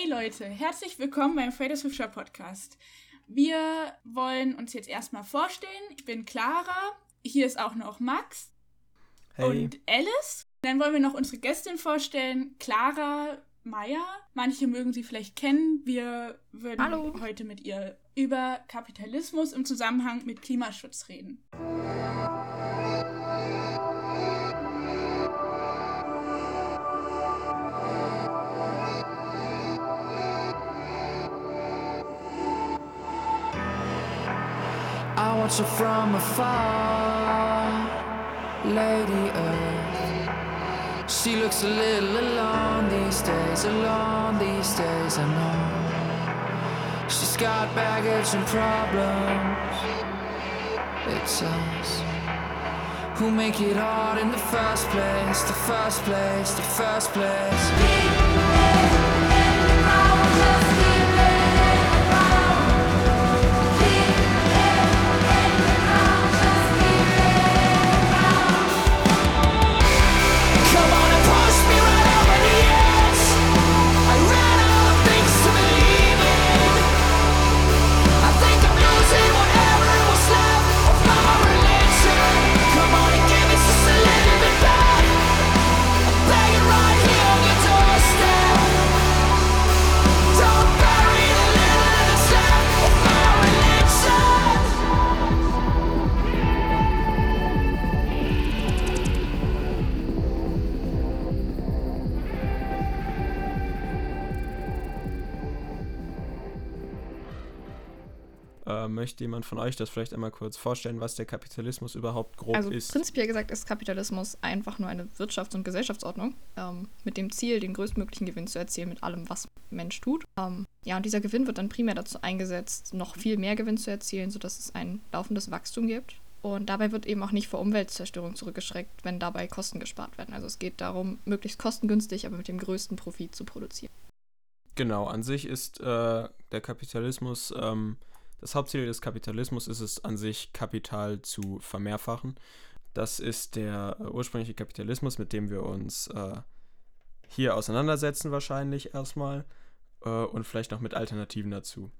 Hey Leute, herzlich willkommen beim Fridays for Sure Podcast. Wir wollen uns jetzt erstmal vorstellen. Ich bin Clara, hier ist auch noch Max hey. und Alice. Dann wollen wir noch unsere Gästin vorstellen, Clara Meyer. Manche mögen sie vielleicht kennen. Wir würden Hallo. heute mit ihr über Kapitalismus im Zusammenhang mit Klimaschutz reden. I her from afar, Lady Earth. She looks a little alone these days, alone these days, I know. She's got baggage and problems. It's us who make it hard in the first place, the first place, the first place. Möchte jemand von euch das vielleicht einmal kurz vorstellen, was der Kapitalismus überhaupt grob also ist? Prinzipiell gesagt ist Kapitalismus einfach nur eine Wirtschafts- und Gesellschaftsordnung ähm, mit dem Ziel, den größtmöglichen Gewinn zu erzielen mit allem, was Mensch tut. Ähm, ja, und dieser Gewinn wird dann primär dazu eingesetzt, noch viel mehr Gewinn zu erzielen, sodass es ein laufendes Wachstum gibt. Und dabei wird eben auch nicht vor Umweltzerstörung zurückgeschreckt, wenn dabei Kosten gespart werden. Also es geht darum, möglichst kostengünstig, aber mit dem größten Profit zu produzieren. Genau, an sich ist äh, der Kapitalismus ähm, das Hauptziel des Kapitalismus ist es an sich, Kapital zu vermehrfachen. Das ist der äh, ursprüngliche Kapitalismus, mit dem wir uns äh, hier auseinandersetzen wahrscheinlich erstmal äh, und vielleicht noch mit Alternativen dazu.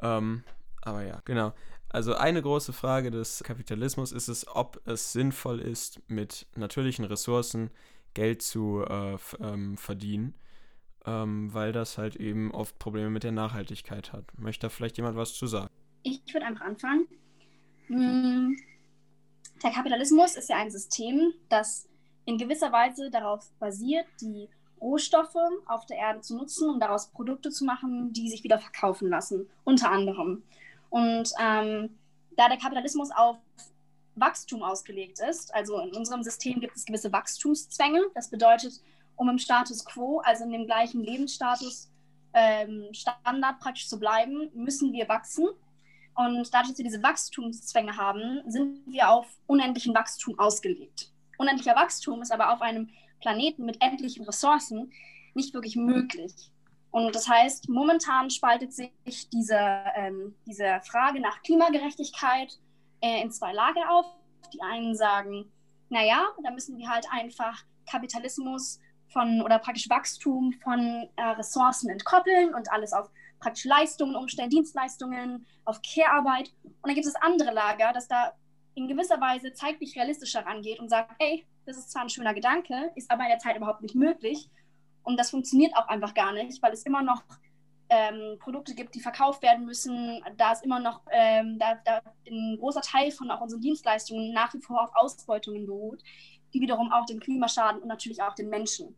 Ähm, aber ja, genau. Also eine große Frage des Kapitalismus ist es, ob es sinnvoll ist, mit natürlichen Ressourcen Geld zu äh, ähm, verdienen, ähm, weil das halt eben oft Probleme mit der Nachhaltigkeit hat. Möchte da vielleicht jemand was zu sagen? Ich würde einfach anfangen. Hm, der Kapitalismus ist ja ein System, das in gewisser Weise darauf basiert, die Rohstoffe auf der Erde zu nutzen, um daraus Produkte zu machen, die sich wieder verkaufen lassen, unter anderem. Und ähm, da der Kapitalismus auf Wachstum ausgelegt ist, also in unserem System gibt es gewisse Wachstumszwänge, das bedeutet, um im Status quo, also in dem gleichen Lebensstatus, ähm, Standard praktisch zu bleiben, müssen wir wachsen. Und dadurch, dass wir diese Wachstumszwänge haben, sind wir auf unendlichen Wachstum ausgelegt. Unendlicher Wachstum ist aber auf einem Planeten mit endlichen Ressourcen nicht wirklich möglich. Und das heißt, momentan spaltet sich diese, ähm, diese Frage nach Klimagerechtigkeit äh, in zwei Lager auf. Die einen sagen, naja, da müssen wir halt einfach Kapitalismus von oder praktisch Wachstum von äh, Ressourcen entkoppeln und alles auf praktisch Leistungen umstellen, Dienstleistungen, auf Care-Arbeit. Und dann gibt es das andere Lager, das da in gewisser Weise zeitlich realistischer rangeht und sagt, ey, das ist zwar ein schöner Gedanke, ist aber in der Zeit überhaupt nicht möglich. Und das funktioniert auch einfach gar nicht, weil es immer noch ähm, Produkte gibt, die verkauft werden müssen. Da ist immer noch ähm, da, da ein großer Teil von auch unseren Dienstleistungen nach wie vor auf Ausbeutungen beruht, die wiederum auch dem Klima schaden und natürlich auch den Menschen.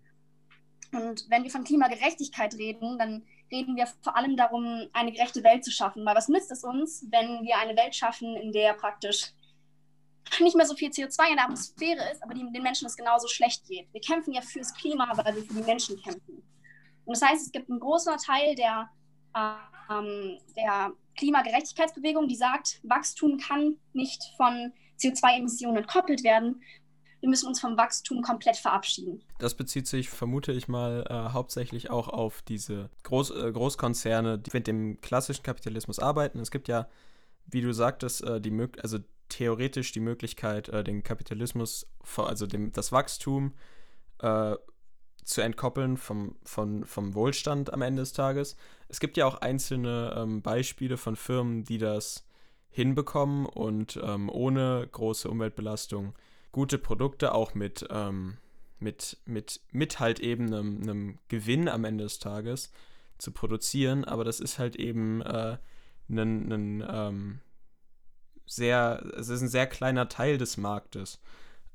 Und wenn wir von Klimagerechtigkeit reden, dann reden wir vor allem darum, eine gerechte Welt zu schaffen. Weil was nützt es uns, wenn wir eine Welt schaffen, in der praktisch nicht mehr so viel CO2 in der Atmosphäre ist, aber die, den Menschen es genauso schlecht geht. Wir kämpfen ja fürs Klima, weil wir für die Menschen kämpfen. Und das heißt, es gibt einen großen Teil der, ähm, der Klimagerechtigkeitsbewegung, die sagt, Wachstum kann nicht von CO2-Emissionen entkoppelt werden, wir müssen uns vom Wachstum komplett verabschieden. Das bezieht sich, vermute ich mal, äh, hauptsächlich auch auf diese Groß, äh, Großkonzerne, die mit dem klassischen Kapitalismus arbeiten. Es gibt ja, wie du sagtest, äh, die also theoretisch die Möglichkeit, äh, den Kapitalismus, also dem, das Wachstum äh, zu entkoppeln vom, vom, vom Wohlstand am Ende des Tages. Es gibt ja auch einzelne ähm, Beispiele von Firmen, die das hinbekommen und ähm, ohne große Umweltbelastung gute Produkte auch mit, ähm, mit, mit, mit halt eben einem, einem, Gewinn am Ende des Tages zu produzieren. Aber das ist halt eben äh, ein, ein ähm, sehr, es ist ein sehr kleiner Teil des Marktes.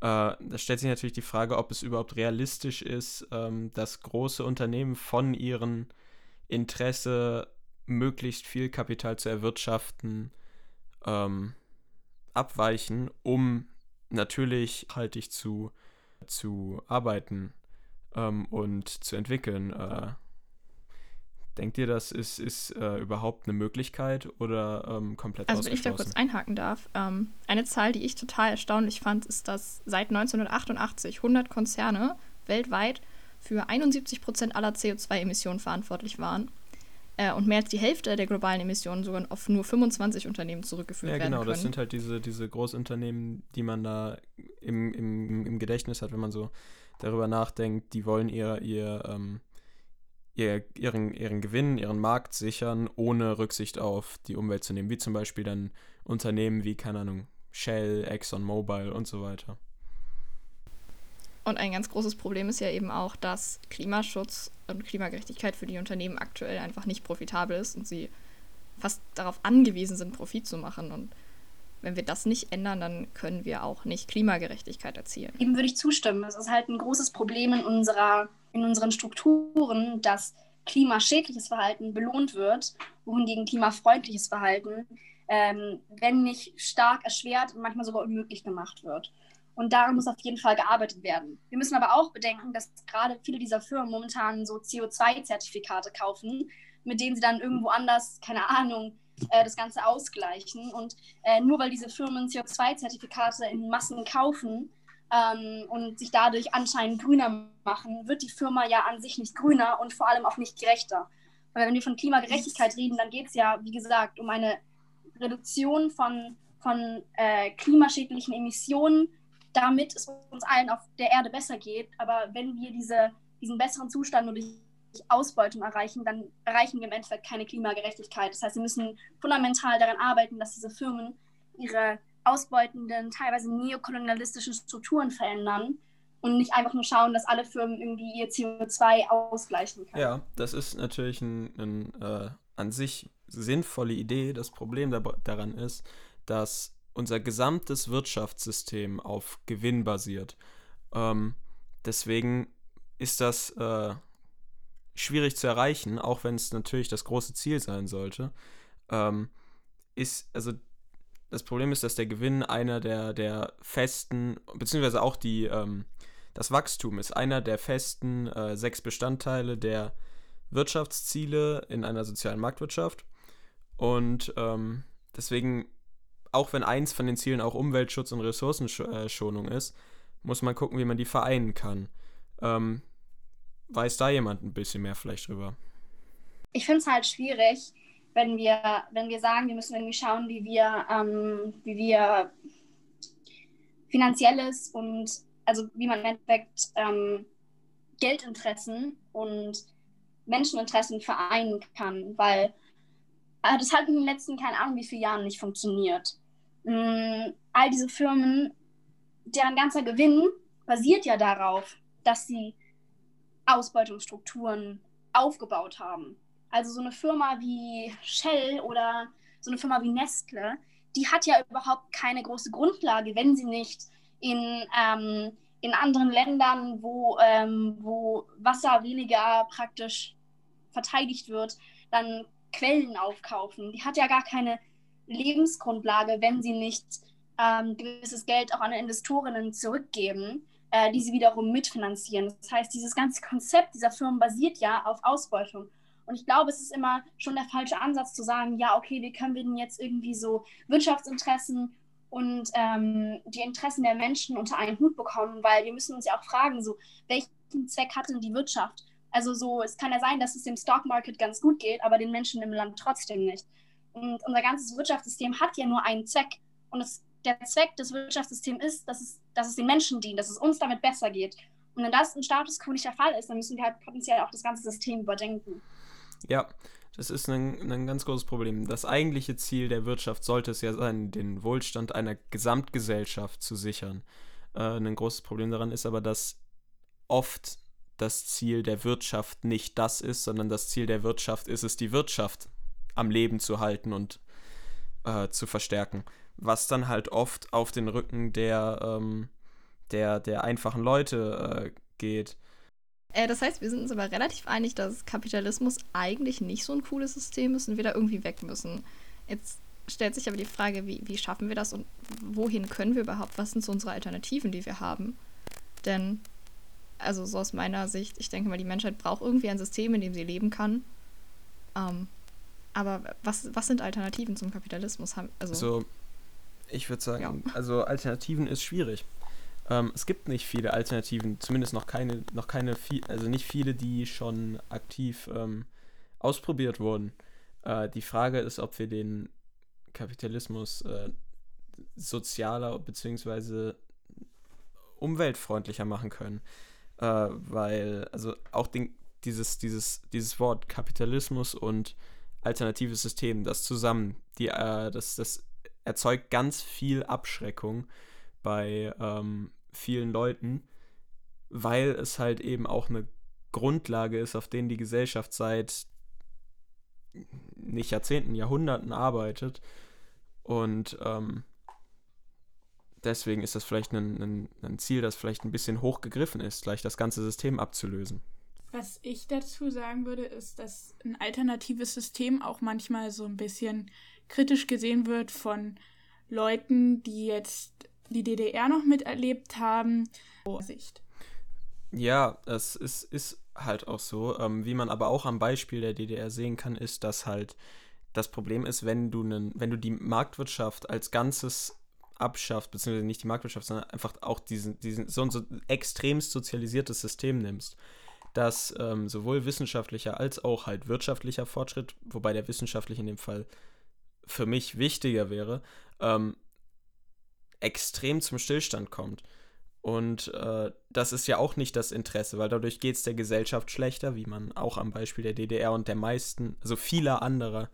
Äh, da stellt sich natürlich die Frage, ob es überhaupt realistisch ist, ähm, dass große Unternehmen von ihrem Interesse möglichst viel Kapital zu erwirtschaften ähm, abweichen, um natürlich haltig zu, zu arbeiten ähm, und zu entwickeln. Äh, Denkt ihr, das ist, ist äh, überhaupt eine Möglichkeit oder ähm, komplett Also wenn ich da kurz einhaken darf, ähm, eine Zahl, die ich total erstaunlich fand, ist, dass seit 1988 100 Konzerne weltweit für 71 Prozent aller CO2-Emissionen verantwortlich waren äh, und mehr als die Hälfte der globalen Emissionen sogar auf nur 25 Unternehmen zurückgeführt werden Ja, genau, können. das sind halt diese, diese Großunternehmen, die man da im, im, im Gedächtnis hat, wenn man so darüber nachdenkt, die wollen ihr, ihr ähm, ihr, ihren, ihren Gewinn, ihren Markt sichern, ohne Rücksicht auf die Umwelt zu nehmen, wie zum Beispiel dann Unternehmen wie, keine Ahnung, Shell, ExxonMobil und so weiter. Und ein ganz großes Problem ist ja eben auch, dass Klimaschutz und Klimagerechtigkeit für die Unternehmen aktuell einfach nicht profitabel ist und sie fast darauf angewiesen sind, Profit zu machen. Und wenn wir das nicht ändern, dann können wir auch nicht Klimagerechtigkeit erzielen. Eben würde ich zustimmen. Es ist halt ein großes Problem in unserer in unseren Strukturen, dass klimaschädliches Verhalten belohnt wird, wohingegen klimafreundliches Verhalten, ähm, wenn nicht stark erschwert und manchmal sogar unmöglich gemacht wird. Und daran muss auf jeden Fall gearbeitet werden. Wir müssen aber auch bedenken, dass gerade viele dieser Firmen momentan so CO2-Zertifikate kaufen, mit denen sie dann irgendwo anders, keine Ahnung, äh, das Ganze ausgleichen. Und äh, nur weil diese Firmen CO2-Zertifikate in Massen kaufen, ähm, und sich dadurch anscheinend grüner machen, wird die Firma ja an sich nicht grüner und vor allem auch nicht gerechter. Weil wenn wir von Klimagerechtigkeit reden, dann geht es ja, wie gesagt, um eine Reduktion von, von äh, klimaschädlichen Emissionen, damit es uns allen auf der Erde besser geht. Aber wenn wir diese, diesen besseren Zustand nur durch Ausbeutung erreichen, dann erreichen wir im Endeffekt keine Klimagerechtigkeit. Das heißt, wir müssen fundamental daran arbeiten, dass diese Firmen ihre ausbeutenden, teilweise neokolonialistischen Strukturen verändern und nicht einfach nur schauen, dass alle Firmen irgendwie ihr CO2 ausgleichen können. Ja, das ist natürlich ein, ein äh, an sich sinnvolle Idee. Das Problem da, daran ist, dass unser gesamtes Wirtschaftssystem auf Gewinn basiert. Ähm, deswegen ist das äh, schwierig zu erreichen, auch wenn es natürlich das große Ziel sein sollte. Ähm, ist, also das Problem ist, dass der Gewinn einer der, der festen, beziehungsweise auch die, ähm, das Wachstum ist einer der festen äh, sechs Bestandteile der Wirtschaftsziele in einer sozialen Marktwirtschaft. Und ähm, deswegen, auch wenn eins von den Zielen auch Umweltschutz und Ressourcenschonung ist, muss man gucken, wie man die vereinen kann. Ähm, weiß da jemand ein bisschen mehr vielleicht drüber? Ich finde es halt schwierig, wenn wir, wenn wir sagen, wir müssen irgendwie schauen, wie wir, ähm, wie wir finanzielles und also wie man im Endeffekt ähm, Geldinteressen und Menscheninteressen vereinen kann, weil äh, das hat in den letzten, keine Ahnung, wie viele Jahren nicht funktioniert. Ähm, all diese Firmen, deren ganzer Gewinn basiert ja darauf, dass sie Ausbeutungsstrukturen aufgebaut haben. Also so eine Firma wie Shell oder so eine Firma wie Nestle, die hat ja überhaupt keine große Grundlage, wenn sie nicht in, ähm, in anderen Ländern, wo, ähm, wo Wasser weniger praktisch verteidigt wird, dann Quellen aufkaufen. Die hat ja gar keine Lebensgrundlage, wenn sie nicht ähm, gewisses Geld auch an Investorinnen zurückgeben, äh, die sie wiederum mitfinanzieren. Das heißt, dieses ganze Konzept dieser Firmen basiert ja auf Ausbeutung. Und ich glaube, es ist immer schon der falsche Ansatz zu sagen, ja, okay, wie können wir denn jetzt irgendwie so Wirtschaftsinteressen und ähm, die Interessen der Menschen unter einen Hut bekommen, weil wir müssen uns ja auch fragen, so, welchen Zweck hat denn die Wirtschaft? Also so, es kann ja sein, dass es dem Stockmarket ganz gut geht, aber den Menschen im Land trotzdem nicht. Und unser ganzes Wirtschaftssystem hat ja nur einen Zweck. Und es, der Zweck des Wirtschaftssystems ist, dass es, dass es den Menschen dient, dass es uns damit besser geht. Und wenn das im Status quo nicht der Fall ist, dann müssen wir halt potenziell auch das ganze System überdenken. Ja, das ist ein, ein ganz großes Problem. Das eigentliche Ziel der Wirtschaft sollte es ja sein, den Wohlstand einer Gesamtgesellschaft zu sichern. Äh, ein großes Problem daran ist aber, dass oft das Ziel der Wirtschaft nicht das ist, sondern das Ziel der Wirtschaft ist es, die Wirtschaft am Leben zu halten und äh, zu verstärken. Was dann halt oft auf den Rücken der, ähm, der, der einfachen Leute äh, geht. Äh, das heißt, wir sind uns aber relativ einig, dass Kapitalismus eigentlich nicht so ein cooles System ist und wir da irgendwie weg müssen. Jetzt stellt sich aber die Frage, wie, wie schaffen wir das und wohin können wir überhaupt? Was sind so unsere Alternativen, die wir haben? Denn, also so aus meiner Sicht, ich denke mal, die Menschheit braucht irgendwie ein System, in dem sie leben kann. Ähm, aber was, was sind Alternativen zum Kapitalismus? Also, also ich würde sagen, ja. also Alternativen ist schwierig. Ähm, es gibt nicht viele Alternativen, zumindest noch keine, noch keine, viel, also nicht viele, die schon aktiv ähm, ausprobiert wurden. Äh, die Frage ist, ob wir den Kapitalismus äh, sozialer bzw. umweltfreundlicher machen können. Äh, weil, also auch den, dieses, dieses, dieses Wort Kapitalismus und alternatives System, das zusammen, die, äh, das, das erzeugt ganz viel Abschreckung bei ähm, vielen Leuten, weil es halt eben auch eine Grundlage ist, auf denen die Gesellschaft seit nicht Jahrzehnten, Jahrhunderten arbeitet. Und ähm, deswegen ist das vielleicht ein, ein, ein, Ziel, das vielleicht ein bisschen hoch gegriffen ist, gleich das ganze System abzulösen. Was ich dazu sagen würde, ist, dass ein alternatives System auch manchmal so ein bisschen kritisch gesehen wird von Leuten, die jetzt die DDR noch miterlebt haben. Sicht. Ja, es ist, ist halt auch so. Ähm, wie man aber auch am Beispiel der DDR sehen kann, ist, dass halt das Problem ist, wenn du, nen, wenn du die Marktwirtschaft als Ganzes abschafft, beziehungsweise nicht die Marktwirtschaft, sondern einfach auch diesen, diesen so ein so extremst sozialisiertes System nimmst, dass ähm, sowohl wissenschaftlicher als auch halt wirtschaftlicher Fortschritt, wobei der wissenschaftliche in dem Fall für mich wichtiger wäre, ähm, extrem zum Stillstand kommt. Und äh, das ist ja auch nicht das Interesse, weil dadurch geht es der Gesellschaft schlechter, wie man auch am Beispiel der DDR und der meisten, also vieler anderer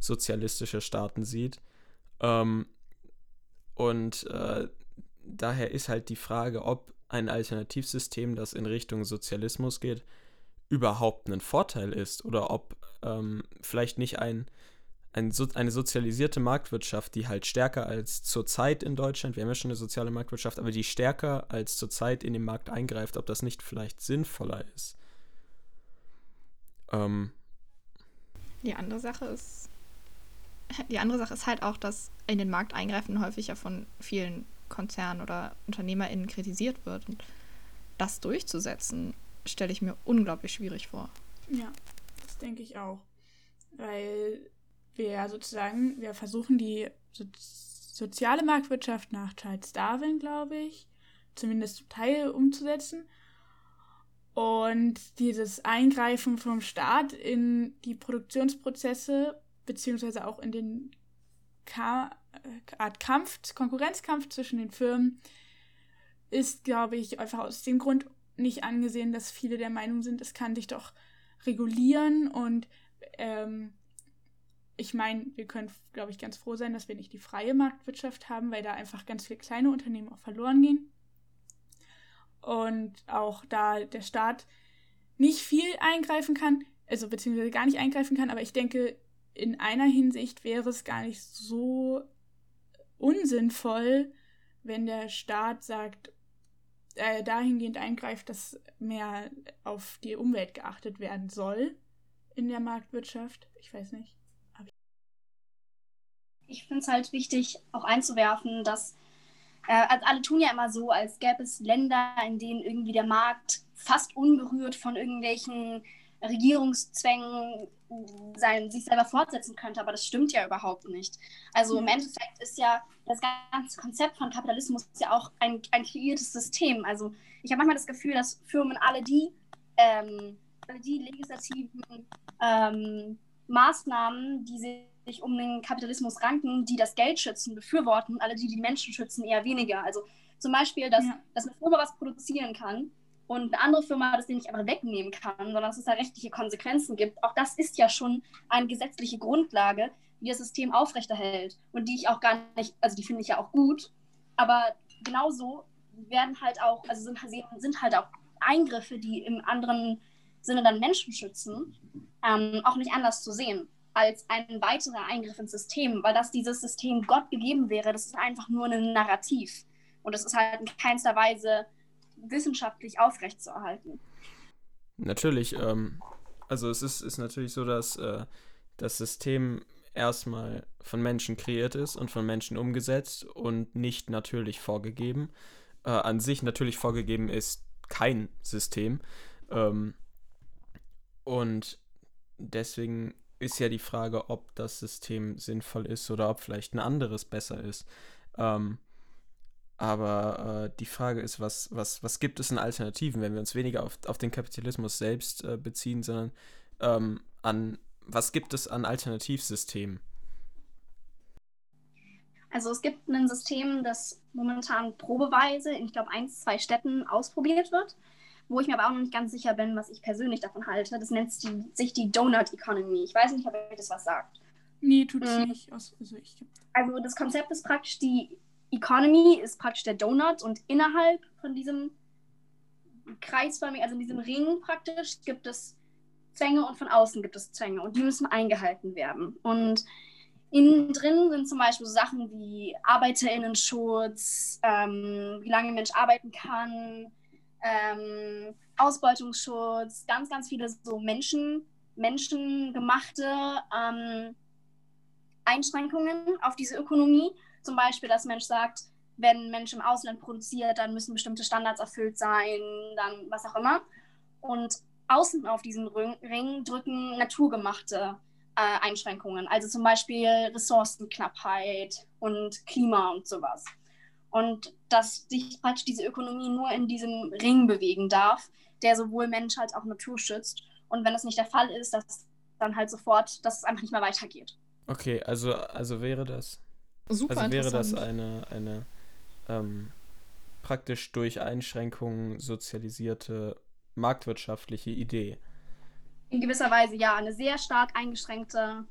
sozialistischer Staaten sieht. Ähm, und äh, daher ist halt die Frage, ob ein Alternativsystem, das in Richtung Sozialismus geht, überhaupt ein Vorteil ist oder ob ähm, vielleicht nicht ein ein, eine sozialisierte Marktwirtschaft, die halt stärker als zurzeit in Deutschland, wir haben ja schon eine soziale Marktwirtschaft, aber die stärker als zurzeit in den Markt eingreift, ob das nicht vielleicht sinnvoller ist. Ähm. Die andere Sache ist, die andere Sache ist halt auch, dass in den Markt eingreifen häufig ja von vielen Konzernen oder UnternehmerInnen kritisiert wird. Und das durchzusetzen, stelle ich mir unglaublich schwierig vor. Ja, das denke ich auch. Weil wir sozusagen, wir versuchen die so soziale Marktwirtschaft nach Charles Darwin, glaube ich, zumindest zum Teil umzusetzen. Und dieses Eingreifen vom Staat in die Produktionsprozesse, beziehungsweise auch in den Ka Art Kampf, Konkurrenzkampf zwischen den Firmen, ist, glaube ich, einfach aus dem Grund nicht angesehen, dass viele der Meinung sind, es kann sich doch regulieren und ähm, ich meine, wir können, glaube ich, ganz froh sein, dass wir nicht die freie Marktwirtschaft haben, weil da einfach ganz viele kleine Unternehmen auch verloren gehen. Und auch da der Staat nicht viel eingreifen kann, also beziehungsweise gar nicht eingreifen kann, aber ich denke, in einer Hinsicht wäre es gar nicht so unsinnvoll, wenn der Staat sagt, äh, dahingehend eingreift, dass mehr auf die Umwelt geachtet werden soll in der Marktwirtschaft. Ich weiß nicht ich finde es halt wichtig, auch einzuwerfen, dass äh, also alle tun ja immer so, als gäbe es Länder, in denen irgendwie der Markt fast unberührt von irgendwelchen Regierungszwängen sein, sich selber fortsetzen könnte, aber das stimmt ja überhaupt nicht. Also im Endeffekt ist ja das ganze Konzept von Kapitalismus ja auch ein, ein kreiertes System. Also ich habe manchmal das Gefühl, dass Firmen alle die, ähm, alle die legislativen ähm, Maßnahmen, die sich um den Kapitalismus ranken, die das Geld schützen, befürworten, alle, die die Menschen schützen, eher weniger. Also zum Beispiel, dass, ja. dass eine Firma was produzieren kann und eine andere Firma das nicht einfach wegnehmen kann, sondern dass es da rechtliche Konsequenzen gibt. Auch das ist ja schon eine gesetzliche Grundlage, die das System aufrechterhält und die ich auch gar nicht, also die finde ich ja auch gut, aber genauso werden halt auch, also sind, sind halt auch Eingriffe, die im anderen Sinne dann Menschen schützen, ähm, auch nicht anders zu sehen als ein weiterer Eingriff ins System, weil das dieses System Gott gegeben wäre, das ist einfach nur ein Narrativ. Und das ist halt in keinster Weise wissenschaftlich aufrechtzuerhalten. Natürlich, ähm, also es ist, ist natürlich so, dass äh, das System erstmal von Menschen kreiert ist und von Menschen umgesetzt und nicht natürlich vorgegeben. Äh, an sich natürlich vorgegeben ist kein System. Ähm, und deswegen ist ja die Frage, ob das System sinnvoll ist oder ob vielleicht ein anderes besser ist. Ähm, aber äh, die Frage ist, was, was, was gibt es in Alternativen, wenn wir uns weniger auf, auf den Kapitalismus selbst äh, beziehen, sondern ähm, an was gibt es an Alternativsystemen? Also es gibt ein System, das momentan probeweise in, ich glaube, ein, zwei Städten ausprobiert wird, wo ich mir aber auch noch nicht ganz sicher bin, was ich persönlich davon halte. Das nennt sich die Donut Economy. Ich weiß nicht, ob euch das was sagt. Nee, tut es mhm. nicht. Also, ich... also das Konzept ist praktisch die Economy ist praktisch der Donut und innerhalb von diesem kreisförmig, also in diesem Ring praktisch, gibt es Zwänge und von außen gibt es Zwänge und die müssen eingehalten werden. Und innen drin sind zum Beispiel so Sachen wie ArbeiterInnenschutz, ähm, wie lange ein Mensch arbeiten kann, ähm, Ausbeutungsschutz, ganz, ganz viele so Menschen, menschengemachte ähm, Einschränkungen auf diese Ökonomie zum Beispiel, dass Mensch sagt, wenn Mensch im Ausland produziert, dann müssen bestimmte Standards erfüllt sein, dann was auch immer. Und außen auf diesen Ring drücken naturgemachte äh, Einschränkungen, also zum Beispiel Ressourcenknappheit und Klima und sowas. Und dass sich praktisch diese Ökonomie nur in diesem Ring bewegen darf, der sowohl Mensch als auch Natur schützt. Und wenn das nicht der Fall ist, dass dann halt sofort, dass es einfach nicht mehr weitergeht. Okay, also, also wäre das Super also wäre das eine, eine ähm, praktisch durch Einschränkungen sozialisierte marktwirtschaftliche Idee. In gewisser Weise ja, eine sehr stark eingeschränkte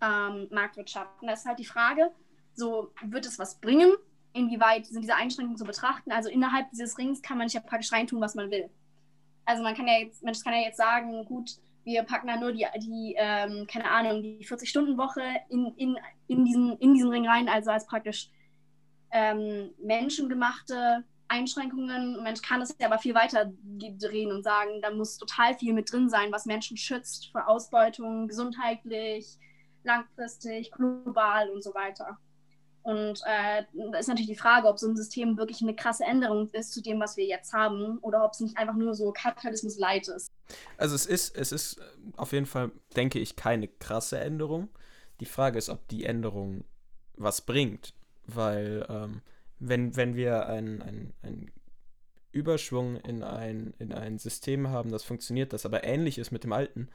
ähm, Marktwirtschaft. Und das ist halt die Frage, so wird es was bringen? Inwieweit sind diese Einschränkungen zu betrachten? Also innerhalb dieses Rings kann man sich ja praktisch reintun, was man will. Also man kann ja jetzt, Mensch kann ja jetzt sagen, gut, wir packen da nur die, die ähm, keine Ahnung, die 40-Stunden-Woche in, in, in, diesen, in diesen Ring rein, also als praktisch ähm, menschengemachte Einschränkungen. Mensch kann es ja aber viel weiter drehen und sagen, da muss total viel mit drin sein, was Menschen schützt vor Ausbeutung, gesundheitlich, langfristig, global und so weiter. Und äh, da ist natürlich die Frage, ob so ein System wirklich eine krasse Änderung ist zu dem, was wir jetzt haben, oder ob es nicht einfach nur so Kapitalismus light ist. Also es ist, es ist auf jeden Fall, denke ich, keine krasse Änderung. Die Frage ist, ob die Änderung was bringt. Weil ähm, wenn, wenn wir einen ein Überschwung in ein, in ein System haben, das funktioniert, das aber ähnlich ist mit dem alten,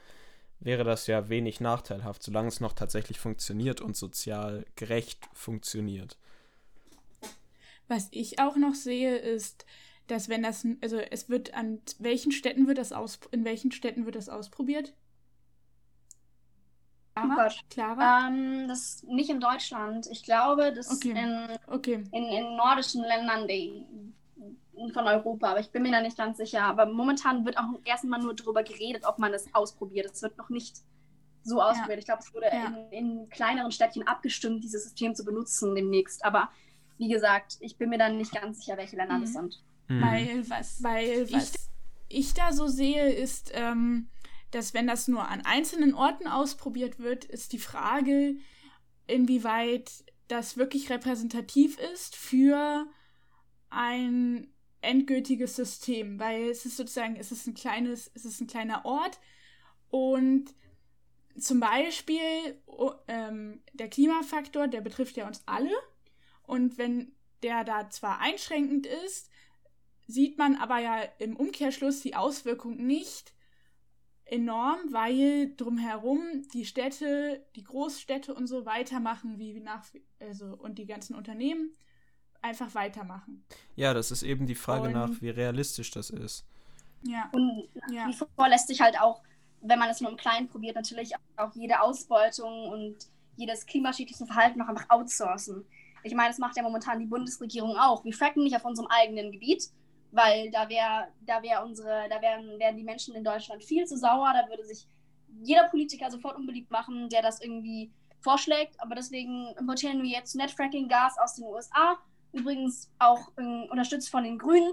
wäre das ja wenig nachteilhaft, solange es noch tatsächlich funktioniert und sozial gerecht funktioniert. Was ich auch noch sehe, ist, dass wenn das, also es wird an welchen Städten wird das aus, in welchen Städten wird das ausprobiert? Clara? Oh Gott. Clara? Ähm, das nicht in Deutschland. Ich glaube, das okay. In, okay. In, in nordischen Ländern die, von Europa, aber ich bin mir da nicht ganz sicher. Aber momentan wird auch erstmal nur darüber geredet, ob man das ausprobiert. Es wird noch nicht so ausprobiert. Ja. Ich glaube, es wurde ja. in, in, kleineren Städtchen abgestimmt, dieses System zu benutzen demnächst. Aber wie gesagt, ich bin mir da nicht ganz sicher, welche Länder mhm. das sind. Mhm. Weil was, weil was ich, ich da so sehe, ist, ähm, dass wenn das nur an einzelnen Orten ausprobiert wird, ist die Frage, inwieweit das wirklich repräsentativ ist für ein endgültiges System, weil es ist sozusagen, es ist ein kleines, es ist ein kleiner Ort und zum Beispiel oh, ähm, der Klimafaktor, der betrifft ja uns alle und wenn der da zwar einschränkend ist, sieht man aber ja im Umkehrschluss die Auswirkung nicht enorm, weil drumherum die Städte, die Großstädte und so weitermachen wie nach, also und die ganzen Unternehmen einfach weitermachen. Ja, das ist eben die Frage und, nach, wie realistisch das ist. Ja. Und ja. wie vor lässt sich halt auch, wenn man es nur im Kleinen probiert, natürlich auch jede Ausbeutung und jedes klimaschädliche Verhalten noch einfach outsourcen. Ich meine, das macht ja momentan die Bundesregierung auch. Wir fracken nicht auf unserem eigenen Gebiet, weil da wäre, da wäre unsere, da wären, wären die Menschen in Deutschland viel zu sauer, da würde sich jeder Politiker sofort unbeliebt machen, der das irgendwie vorschlägt. Aber deswegen importieren wir jetzt Netfracking-Gas aus den USA, übrigens auch äh, unterstützt von den Grünen.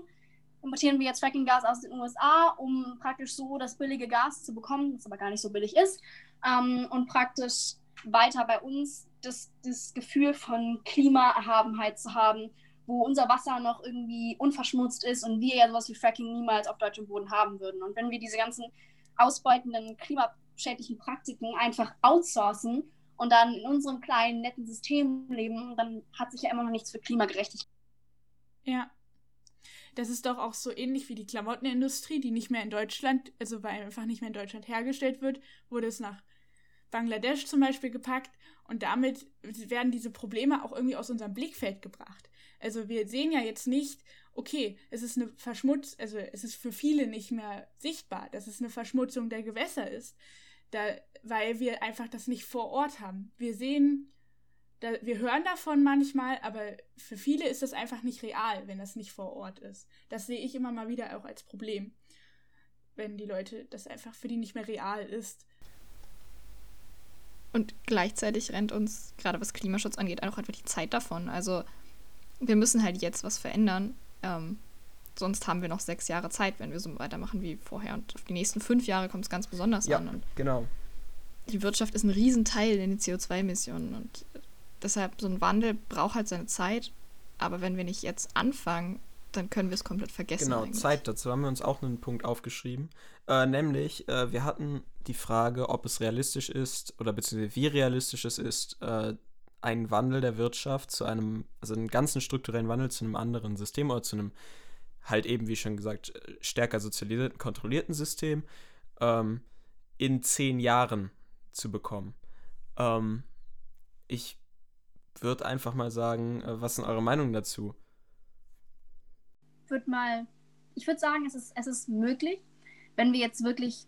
Importieren wir jetzt Fracking-Gas aus den USA, um praktisch so das billige Gas zu bekommen, das aber gar nicht so billig ist, ähm, und praktisch weiter bei uns das, das Gefühl von Klimaerhabenheit zu haben, wo unser Wasser noch irgendwie unverschmutzt ist und wir ja sowas wie Fracking niemals auf deutschem Boden haben würden. Und wenn wir diese ganzen ausbeutenden, klimaschädlichen Praktiken einfach outsourcen und dann in unserem kleinen, netten System leben, dann hat sich ja immer noch nichts für Klimagerechtigkeit. Ja. Das ist doch auch so ähnlich wie die Klamottenindustrie, die nicht mehr in Deutschland, also weil einfach nicht mehr in Deutschland hergestellt wird, wurde es nach Bangladesch zum Beispiel gepackt und damit werden diese Probleme auch irgendwie aus unserem Blickfeld gebracht. Also wir sehen ja jetzt nicht, okay, es ist eine Verschmutz, also es ist für viele nicht mehr sichtbar, dass es eine Verschmutzung der Gewässer ist, da, weil wir einfach das nicht vor Ort haben. Wir sehen, da, wir hören davon manchmal, aber für viele ist das einfach nicht real, wenn das nicht vor Ort ist. Das sehe ich immer mal wieder auch als Problem, wenn die Leute das einfach für die nicht mehr real ist. Und gleichzeitig rennt uns, gerade was Klimaschutz angeht, auch einfach die Zeit davon. Also wir müssen halt jetzt was verändern. Ähm, sonst haben wir noch sechs Jahre Zeit, wenn wir so weitermachen wie vorher. Und auf die nächsten fünf Jahre kommt es ganz besonders ja, an. Und genau. Die Wirtschaft ist ein Riesenteil in den CO2-Emissionen. Und deshalb, so ein Wandel braucht halt seine Zeit. Aber wenn wir nicht jetzt anfangen, dann können wir es komplett vergessen. Genau, eigentlich. Zeit dazu haben wir uns auch einen Punkt aufgeschrieben. Äh, nämlich, äh, wir hatten die Frage, ob es realistisch ist oder beziehungsweise wie realistisch es ist, äh, einen Wandel der Wirtschaft zu einem, also einen ganzen strukturellen Wandel zu einem anderen System oder zu einem halt eben, wie schon gesagt, stärker sozialisierten, kontrollierten System ähm, in zehn Jahren zu bekommen. Ähm, ich würde einfach mal sagen, äh, was sind eure Meinungen dazu? würde mal, ich würde sagen, es ist, es ist möglich, wenn wir jetzt wirklich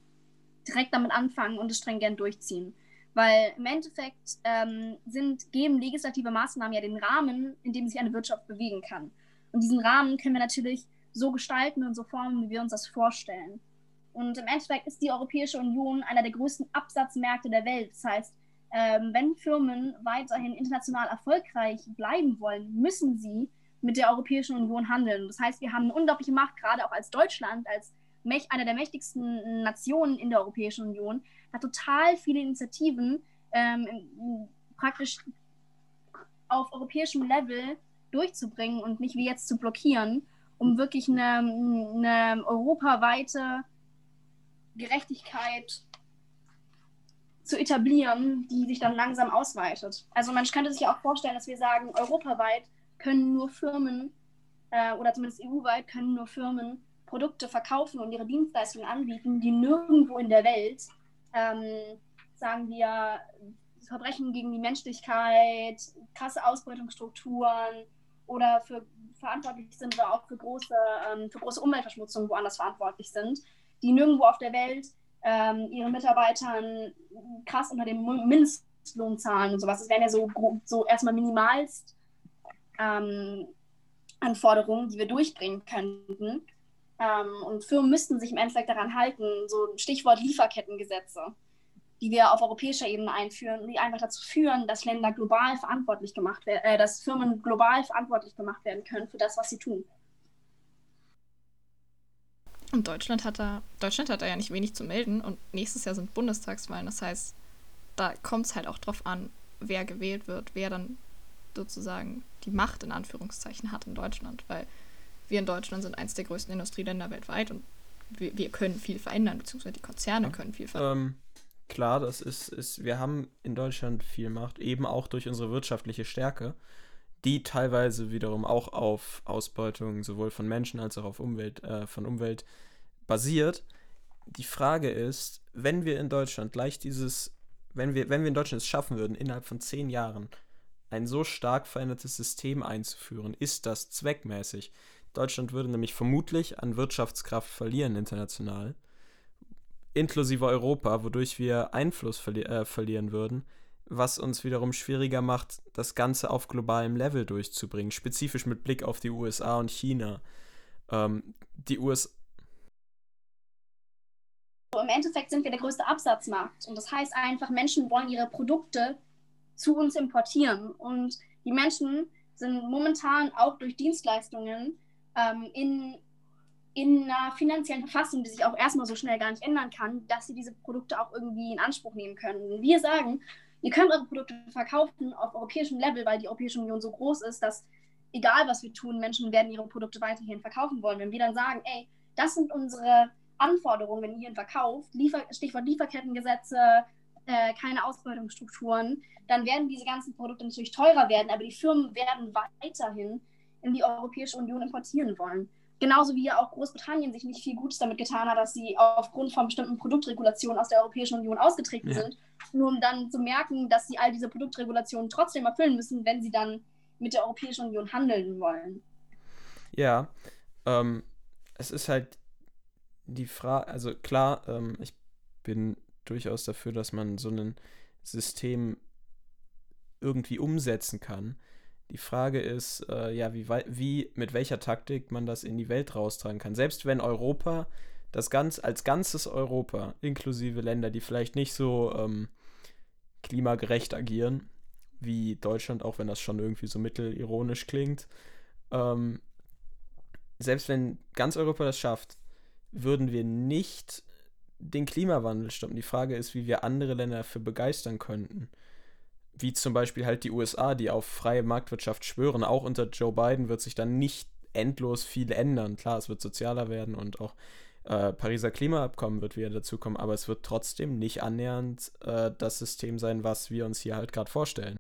direkt damit anfangen und es stringent durchziehen. Weil im Endeffekt ähm, sind, geben legislative Maßnahmen ja den Rahmen, in dem sich eine Wirtschaft bewegen kann. Und diesen Rahmen können wir natürlich so gestalten und so formen, wie wir uns das vorstellen. Und im Endeffekt ist die Europäische Union einer der größten Absatzmärkte der Welt. Das heißt, ähm, wenn Firmen weiterhin international erfolgreich bleiben wollen, müssen sie mit der Europäischen Union handeln. Das heißt, wir haben eine unglaubliche Macht, gerade auch als Deutschland, als einer der mächtigsten Nationen in der Europäischen Union, hat total viele Initiativen ähm, praktisch auf europäischem Level durchzubringen und nicht wie jetzt zu blockieren, um wirklich eine, eine europaweite Gerechtigkeit zu etablieren, die sich dann langsam ausweitet. Also man könnte sich ja auch vorstellen, dass wir sagen, europaweit können nur Firmen äh, oder zumindest EU-weit können nur Firmen Produkte verkaufen und ihre Dienstleistungen anbieten, die nirgendwo in der Welt, ähm, sagen wir, Verbrechen gegen die Menschlichkeit, krasse Ausbeutungsstrukturen oder für verantwortlich sind oder auch für große, ähm, für große Umweltverschmutzung woanders verantwortlich sind, die nirgendwo auf der Welt ähm, ihren Mitarbeitern krass unter dem Mindestlohn zahlen und sowas. Das wären ja so, so erstmal minimalst ähm, Anforderungen, die wir durchbringen könnten. Ähm, und Firmen müssten sich im Endeffekt daran halten, so Stichwort Lieferkettengesetze, die wir auf europäischer Ebene einführen, die einfach dazu führen, dass Länder global verantwortlich gemacht werden, äh, dass Firmen global verantwortlich gemacht werden können für das, was sie tun. Und Deutschland hat da, Deutschland hat da ja nicht wenig zu melden und nächstes Jahr sind Bundestagswahlen. Das heißt, da kommt es halt auch drauf an, wer gewählt wird, wer dann sozusagen die Macht in Anführungszeichen hat in Deutschland, weil wir in Deutschland sind eines der größten Industrieländer weltweit und wir, wir können viel verändern, beziehungsweise die Konzerne ja. können viel verändern. Ähm, klar, das ist, ist, wir haben in Deutschland viel Macht, eben auch durch unsere wirtschaftliche Stärke, die teilweise wiederum auch auf Ausbeutung sowohl von Menschen als auch auf Umwelt, äh, von Umwelt basiert. Die Frage ist, wenn wir in Deutschland gleich dieses, wenn wir, wenn wir in Deutschland es schaffen würden, innerhalb von zehn Jahren ein so stark verändertes System einzuführen, ist das zweckmäßig. Deutschland würde nämlich vermutlich an Wirtschaftskraft verlieren international, inklusive Europa, wodurch wir Einfluss verli äh, verlieren würden, was uns wiederum schwieriger macht, das Ganze auf globalem Level durchzubringen, spezifisch mit Blick auf die USA und China. Ähm, die USA. Im Endeffekt sind wir der größte Absatzmarkt und das heißt einfach, Menschen wollen ihre Produkte zu uns importieren und die Menschen sind momentan auch durch Dienstleistungen ähm, in, in einer finanziellen Verfassung, die sich auch erstmal so schnell gar nicht ändern kann, dass sie diese Produkte auch irgendwie in Anspruch nehmen können. Wir sagen, ihr könnt eure Produkte verkaufen auf europäischem Level, weil die Europäische Union so groß ist, dass egal was wir tun, Menschen werden ihre Produkte weiterhin verkaufen wollen. Wenn wir dann sagen, ey, das sind unsere Anforderungen, wenn ihr ihn verkauft, Liefer Stichwort Lieferkettengesetze, äh, keine Ausbeutungsstrukturen, dann werden diese ganzen Produkte natürlich teurer werden, aber die Firmen werden weiterhin in die Europäische Union importieren wollen. Genauso wie ja auch Großbritannien sich nicht viel Gutes damit getan hat, dass sie aufgrund von bestimmten Produktregulationen aus der Europäischen Union ausgetreten ja. sind, nur um dann zu merken, dass sie all diese Produktregulationen trotzdem erfüllen müssen, wenn sie dann mit der Europäischen Union handeln wollen. Ja, ähm, es ist halt die Frage, also klar, ähm, ich bin durchaus dafür, dass man so ein System irgendwie umsetzen kann. Die Frage ist, äh, ja, wie, wie, mit welcher Taktik man das in die Welt raustragen kann. Selbst wenn Europa, das ganz, als ganzes Europa, inklusive Länder, die vielleicht nicht so ähm, klimagerecht agieren, wie Deutschland, auch wenn das schon irgendwie so mittelironisch klingt, ähm, selbst wenn ganz Europa das schafft, würden wir nicht den Klimawandel stoppen. Die Frage ist, wie wir andere Länder dafür begeistern könnten wie zum Beispiel halt die USA, die auf freie Marktwirtschaft schwören. Auch unter Joe Biden wird sich dann nicht endlos viel ändern. Klar, es wird sozialer werden und auch äh, Pariser Klimaabkommen wird wieder dazukommen, aber es wird trotzdem nicht annähernd äh, das System sein, was wir uns hier halt gerade vorstellen.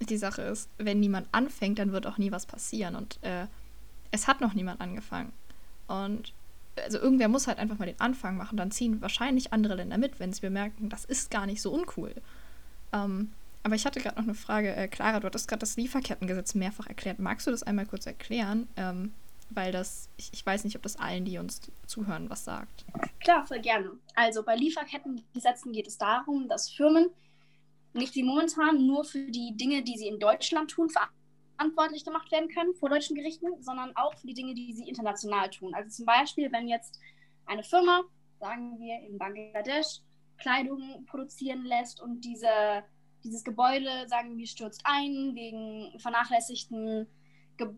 Die Sache ist, wenn niemand anfängt, dann wird auch nie was passieren und äh, es hat noch niemand angefangen. Und also irgendwer muss halt einfach mal den Anfang machen, dann ziehen wahrscheinlich andere Länder mit, wenn sie bemerken, das ist gar nicht so uncool. Ähm, aber ich hatte gerade noch eine Frage. Äh, Clara, du hattest gerade das Lieferkettengesetz mehrfach erklärt. Magst du das einmal kurz erklären? Ähm, weil das, ich, ich, weiß nicht, ob das allen, die uns zuhören, was sagt. Klar, voll gerne. Also bei Lieferkettengesetzen geht es darum, dass Firmen nicht wie momentan nur für die Dinge, die sie in Deutschland tun, verantwortlich gemacht werden können vor deutschen Gerichten, sondern auch für die Dinge, die sie international tun. Also zum Beispiel, wenn jetzt eine Firma, sagen wir in Bangladesch, Kleidung produzieren lässt und diese, dieses Gebäude, sagen wir, stürzt ein wegen vernachlässigten, Ge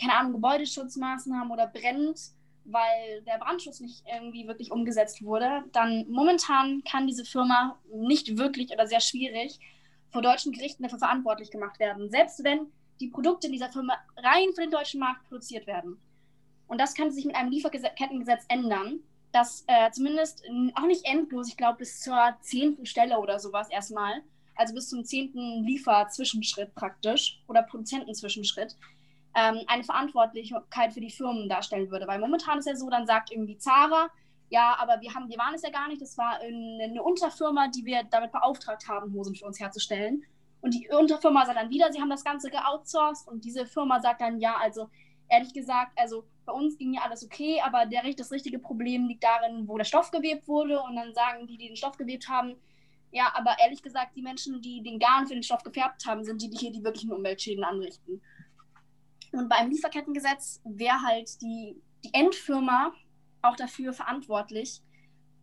keine Ahnung, Gebäudeschutzmaßnahmen oder brennt, weil der Brandschutz nicht irgendwie wirklich umgesetzt wurde, dann momentan kann diese Firma nicht wirklich oder sehr schwierig vor deutschen Gerichten dafür verantwortlich gemacht werden. Selbst wenn die Produkte in dieser Firma rein für den deutschen Markt produziert werden. Und das kann sich mit einem Lieferkettengesetz ändern dass äh, zumindest auch nicht endlos, ich glaube bis zur zehnten Stelle oder sowas erstmal, also bis zum zehnten Lieferzwischenschritt praktisch oder Produzentenzwischenschritt, ähm, eine Verantwortlichkeit für die Firmen darstellen würde. Weil momentan ist ja so, dann sagt irgendwie Zara, ja, aber wir, haben, wir waren es ja gar nicht, das war eine, Unterfirma, die wir damit beauftragt haben, Hosen für uns herzustellen. Und die Unterfirma sagt dann wieder, sie haben das Ganze geoutsourced und diese Firma sagt dann, ja, also ehrlich gesagt, also bei uns ging ja alles okay, aber der, das richtige Problem liegt darin, wo der Stoff gewebt wurde. Und dann sagen die, die den Stoff gewebt haben, ja, aber ehrlich gesagt, die Menschen, die den Garn für den Stoff gefärbt haben, sind die, die hier die wirklichen Umweltschäden anrichten. Und beim Lieferkettengesetz wäre halt die, die Endfirma auch dafür verantwortlich,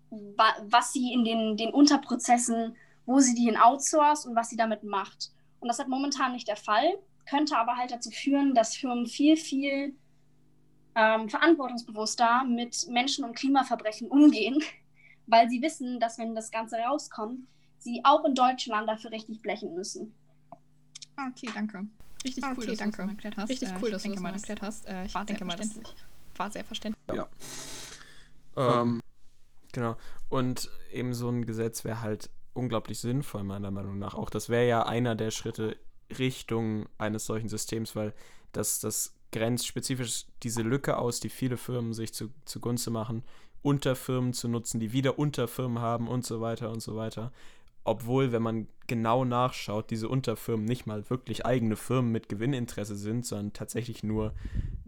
was sie in den, den Unterprozessen, wo sie die in outsource und was sie damit macht. Und das hat momentan nicht der Fall, könnte aber halt dazu führen, dass Firmen viel, viel ähm, verantwortungsbewusster mit Menschen- und Klimaverbrechen umgehen, weil sie wissen, dass wenn das Ganze rauskommt, sie auch in Deutschland dafür richtig blechen müssen. Ah, okay, danke. Richtig okay, cool, dass danke. du das erklärt hast. Richtig äh, cool, dass du das mal erklärt hast. Äh, ich war denke mal, das war sehr verständlich. Ja. Ähm, genau. Und eben so ein Gesetz wäre halt unglaublich sinnvoll, meiner Meinung nach. Auch das wäre ja einer der Schritte Richtung eines solchen Systems, weil das, das grenzt spezifisch diese Lücke aus, die viele Firmen sich zu, zugunste machen, Unterfirmen zu nutzen, die wieder Unterfirmen haben und so weiter und so weiter. obwohl, wenn man genau nachschaut, diese Unterfirmen nicht mal wirklich eigene Firmen mit Gewinninteresse sind, sondern tatsächlich nur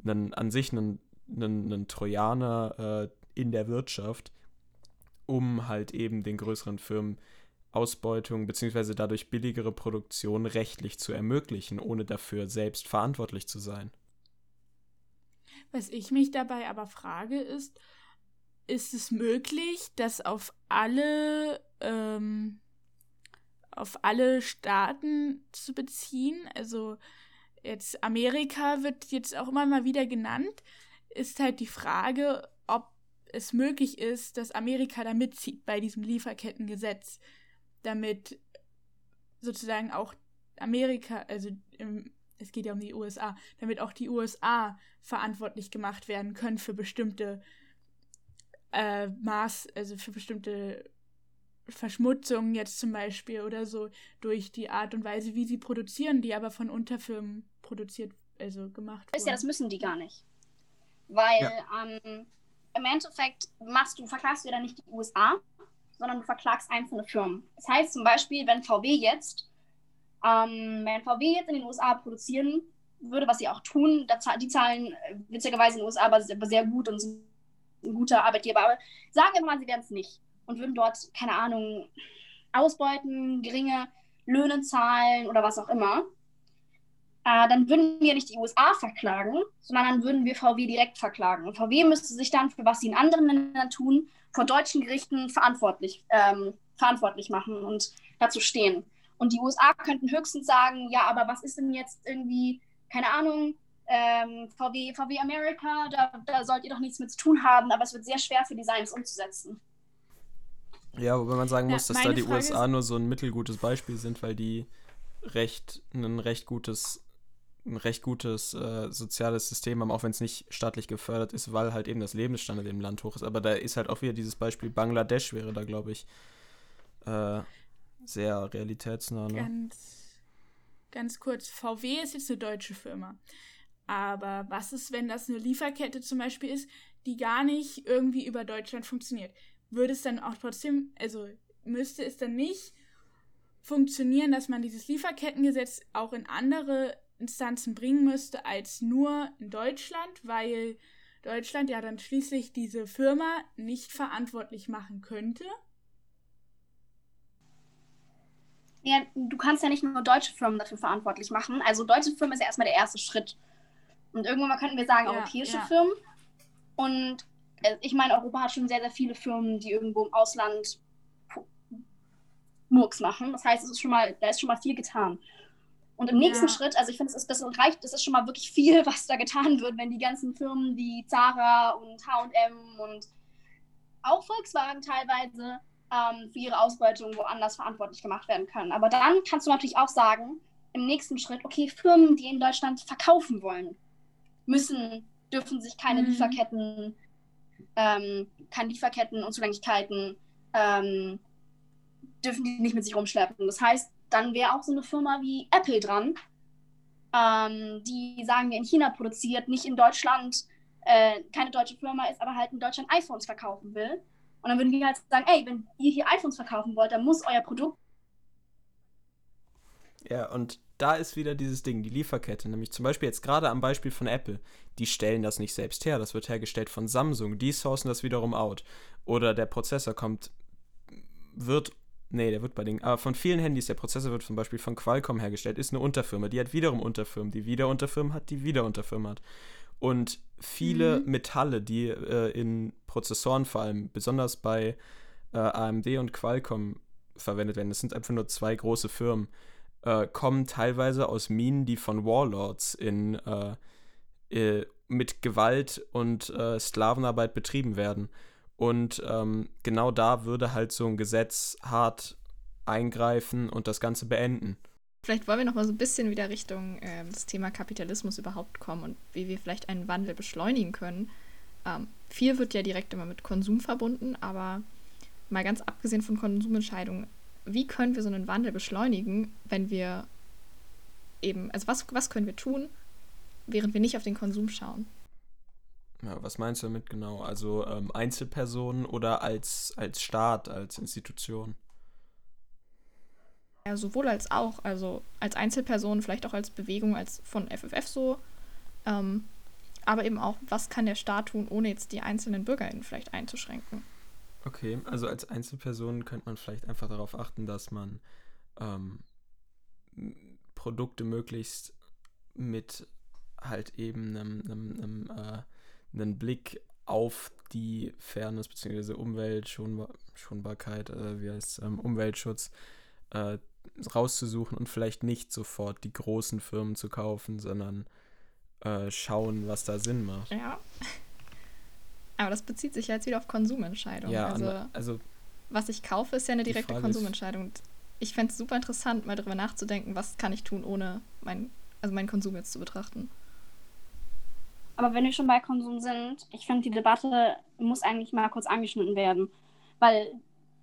einen, an sich einen, einen, einen Trojaner äh, in der Wirtschaft, um halt eben den größeren Firmen Ausbeutung bzw. dadurch billigere Produktion rechtlich zu ermöglichen, ohne dafür selbst verantwortlich zu sein. Was ich mich dabei aber frage, ist, ist es möglich, dass auf alle ähm, auf alle Staaten zu beziehen? Also jetzt Amerika wird jetzt auch immer mal wieder genannt. Ist halt die Frage, ob es möglich ist, dass Amerika da mitzieht bei diesem Lieferkettengesetz, damit sozusagen auch Amerika, also im, es geht ja um die USA, damit auch die USA verantwortlich gemacht werden können für bestimmte äh, Maß, also für bestimmte Verschmutzungen jetzt zum Beispiel oder so durch die Art und Weise, wie sie produzieren, die aber von Unterfirmen produziert, also gemacht werden. Ja, das müssen die gar nicht. Weil ja. ähm, im Endeffekt machst du, verklagst du ja dann nicht die USA, sondern du verklagst einzelne Firmen. Das heißt zum Beispiel, wenn VW jetzt, ähm, wenn VW jetzt in den USA produzieren würde, was sie auch tun, die zahlen äh, witzigerweise in den USA aber sehr gut und sind ein guter Arbeitgeber. Aber sagen wir mal, sie werden es nicht und würden dort, keine Ahnung, ausbeuten, geringe Löhne zahlen oder was auch immer, äh, dann würden wir nicht die USA verklagen, sondern dann würden wir VW direkt verklagen. Und VW müsste sich dann für was sie in anderen Ländern tun, vor deutschen Gerichten verantwortlich, ähm, verantwortlich machen und dazu stehen. Und die USA könnten höchstens sagen, ja, aber was ist denn jetzt irgendwie, keine Ahnung, ähm, VW, VW America, da, da sollt ihr doch nichts mit zu tun haben, aber es wird sehr schwer für Designs umzusetzen. Ja, wobei man sagen muss, dass da die Frage USA nur so ein mittelgutes Beispiel sind, weil die recht ein recht gutes ein recht gutes äh, soziales System haben, auch wenn es nicht staatlich gefördert ist, weil halt eben das Lebensstandard im Land hoch ist. Aber da ist halt auch wieder dieses Beispiel Bangladesch wäre da, glaube ich, äh, sehr realitätsnah. Ne? Ganz, ganz kurz, VW ist jetzt eine deutsche Firma. Aber was ist, wenn das eine Lieferkette zum Beispiel ist, die gar nicht irgendwie über Deutschland funktioniert? würde es dann auch trotzdem, also müsste es dann nicht funktionieren, dass man dieses Lieferkettengesetz auch in andere Instanzen bringen müsste als nur in Deutschland, weil Deutschland ja dann schließlich diese Firma nicht verantwortlich machen könnte. Ja, du kannst ja nicht nur deutsche Firmen dafür verantwortlich machen. Also deutsche Firmen ist ja erstmal der erste Schritt. Und irgendwann mal könnten wir sagen, ja, europäische ja. Firmen. Und äh, ich meine, Europa hat schon sehr, sehr viele Firmen, die irgendwo im Ausland Murks machen. Das heißt, es ist schon mal, da ist schon mal viel getan. Und im nächsten ja. Schritt, also ich finde, das, das reicht, das ist schon mal wirklich viel, was da getan wird, wenn die ganzen Firmen wie Zara und HM und auch Volkswagen teilweise ähm, für ihre Ausbeutung woanders verantwortlich gemacht werden können. Aber dann kannst du natürlich auch sagen, im nächsten Schritt, okay, Firmen, die in Deutschland verkaufen wollen, müssen, dürfen sich keine mhm. Lieferketten ähm, keine Lieferketten, Unzulänglichkeiten, ähm, dürfen die nicht mit sich rumschleppen. Das heißt, dann wäre auch so eine Firma wie Apple dran, ähm, die sagen wir in China produziert, nicht in Deutschland, äh, keine deutsche Firma ist, aber halt in Deutschland iPhones verkaufen will. Und dann würden wir halt sagen, ey, wenn ihr hier iPhones verkaufen wollt, dann muss euer Produkt. Ja, und da ist wieder dieses Ding, die Lieferkette. Nämlich zum Beispiel jetzt gerade am Beispiel von Apple. Die stellen das nicht selbst her. Das wird hergestellt von Samsung. Die sourcen das wiederum out. Oder der Prozessor kommt, wird, nee, der wird bei den, aber von vielen Handys, der Prozessor wird zum Beispiel von Qualcomm hergestellt, ist eine Unterfirma. Die hat wiederum Unterfirmen, die wieder Unterfirmen hat, die wieder Unterfirmen hat. Und viele mhm. Metalle, die äh, in Prozessoren vor allem, besonders bei äh, AMD und Qualcomm verwendet werden, das sind einfach nur zwei große Firmen äh, kommen teilweise aus Minen, die von Warlords in, äh, äh, mit Gewalt und äh, Sklavenarbeit betrieben werden. Und ähm, genau da würde halt so ein Gesetz hart eingreifen und das Ganze beenden. Vielleicht wollen wir noch mal so ein bisschen wieder Richtung äh, das Thema Kapitalismus überhaupt kommen und wie wir vielleicht einen Wandel beschleunigen können. Ähm, viel wird ja direkt immer mit Konsum verbunden, aber mal ganz abgesehen von Konsumentscheidungen, wie können wir so einen Wandel beschleunigen, wenn wir eben, also was, was können wir tun, während wir nicht auf den Konsum schauen? Ja, was meinst du damit genau? Also ähm, Einzelpersonen oder als, als Staat, als Institution? Ja, sowohl als auch, also als Einzelperson, vielleicht auch als Bewegung, als von FFF so. Ähm, aber eben auch, was kann der Staat tun, ohne jetzt die einzelnen BürgerInnen vielleicht einzuschränken. Okay, also als Einzelperson könnte man vielleicht einfach darauf achten, dass man ähm, Produkte möglichst mit halt eben einem, einem, einem, äh, Blick auf die Fairness bzw. Umweltschonbarkeit, äh, wie heißt ähm, Umweltschutz äh, rauszusuchen und vielleicht nicht sofort die großen Firmen zu kaufen, sondern äh, schauen, was da Sinn macht. Ja. Aber das bezieht sich ja jetzt wieder auf Konsumentscheidungen. Ja, also, an, also was ich kaufe, ist ja eine direkte Konsumentscheidung. ich fände es super interessant, mal darüber nachzudenken, was kann ich tun, ohne mein, also meinen Konsum jetzt zu betrachten. Aber wenn wir schon bei Konsum sind, ich finde, die Debatte muss eigentlich mal kurz angeschnitten werden. Weil,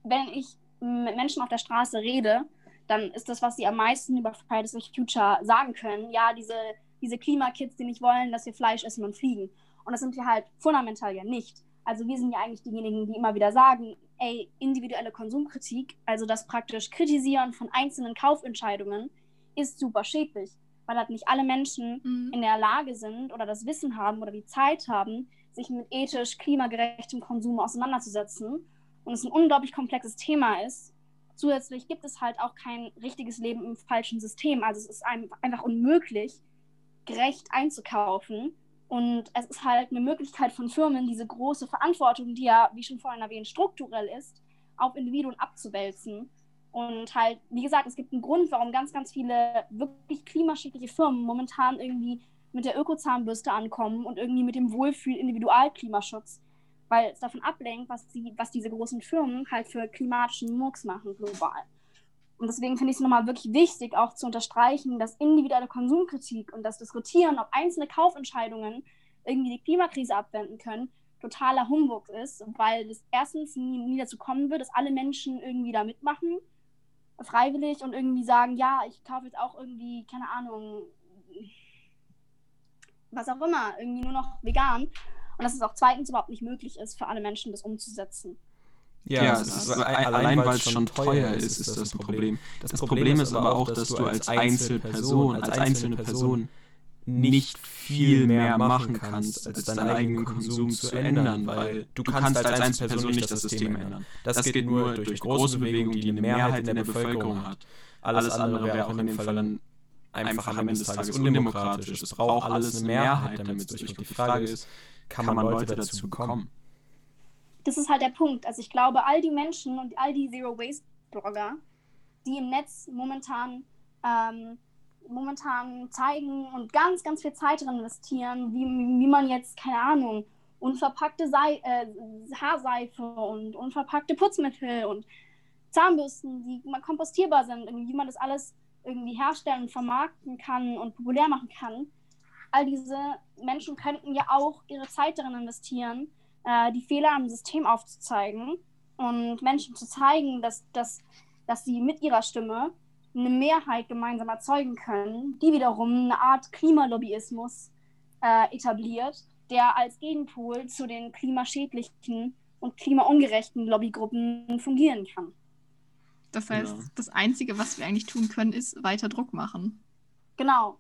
wenn ich mit Menschen auf der Straße rede, dann ist das, was sie am meisten über Fridays for Future sagen können, ja, diese, diese Klimakids, die nicht wollen, dass wir Fleisch essen und fliegen. Und das sind wir halt fundamental ja nicht. Also wir sind ja eigentlich diejenigen, die immer wieder sagen, ey, individuelle Konsumkritik, also das praktisch Kritisieren von einzelnen Kaufentscheidungen, ist super schädlich weil halt nicht alle Menschen mhm. in der Lage sind oder das Wissen haben oder die Zeit haben, sich mit ethisch klimagerechtem Konsum auseinanderzusetzen. Und es ein unglaublich komplexes Thema ist. Zusätzlich gibt es halt auch kein richtiges Leben im falschen System. Also es ist einfach unmöglich, gerecht einzukaufen. Und es ist halt eine Möglichkeit von Firmen, diese große Verantwortung, die ja, wie schon vorhin erwähnt, strukturell ist, auf Individuen abzuwälzen. Und halt, wie gesagt, es gibt einen Grund, warum ganz, ganz viele wirklich klimaschädliche Firmen momentan irgendwie mit der Ökozahnbürste ankommen und irgendwie mit dem Wohlfühl-Individualklimaschutz, weil es davon ablenkt, was, die, was diese großen Firmen halt für klimatischen Murks machen global. Und deswegen finde ich es nochmal wirklich wichtig, auch zu unterstreichen, dass individuelle Konsumkritik und das Diskutieren, ob einzelne Kaufentscheidungen irgendwie die Klimakrise abwenden können, totaler Humbug ist, weil es erstens nie, nie dazu kommen wird, dass alle Menschen irgendwie da mitmachen freiwillig und irgendwie sagen, ja, ich kaufe jetzt auch irgendwie, keine Ahnung, was auch immer, irgendwie nur noch vegan. Und dass es auch zweitens überhaupt nicht möglich ist, für alle Menschen das umzusetzen. Ja, ja ist, also allein, weil es schon teuer ist, ist das ein Problem. Das, das Problem ist aber auch, dass du als Einzelperson, als einzelne Person nicht viel mehr machen kannst, als deinen eigenen Konsum zu ändern, weil du kannst als Einzelperson nicht das System ändern. Das geht nur durch große Bewegungen, die eine Mehrheit in der Bevölkerung hat. Alles andere wäre auch in dem Fall dann einfach am Ende des Tages undemokratisch. Es braucht alles eine Mehrheit, damit es durch. Die Frage ist, kann man Leute dazu bekommen? Das ist halt der Punkt. Also ich glaube, all die Menschen und all die Zero-Waste-Blogger, die im Netz momentan ähm, momentan zeigen und ganz, ganz viel Zeit drin investieren, wie, wie man jetzt, keine Ahnung, unverpackte Sei äh, Haarseife und unverpackte Putzmittel und Zahnbürsten, die mal kompostierbar sind, wie man das alles irgendwie herstellen und vermarkten kann und populär machen kann. All diese Menschen könnten ja auch ihre Zeit darin investieren, äh, die Fehler am System aufzuzeigen und Menschen zu zeigen, dass, dass, dass sie mit ihrer Stimme eine Mehrheit gemeinsam erzeugen können, die wiederum eine Art Klimalobbyismus äh, etabliert, der als Gegenpol zu den klimaschädlichen und klimaungerechten Lobbygruppen fungieren kann. Das heißt, ja. das Einzige, was wir eigentlich tun können, ist weiter Druck machen. Genau.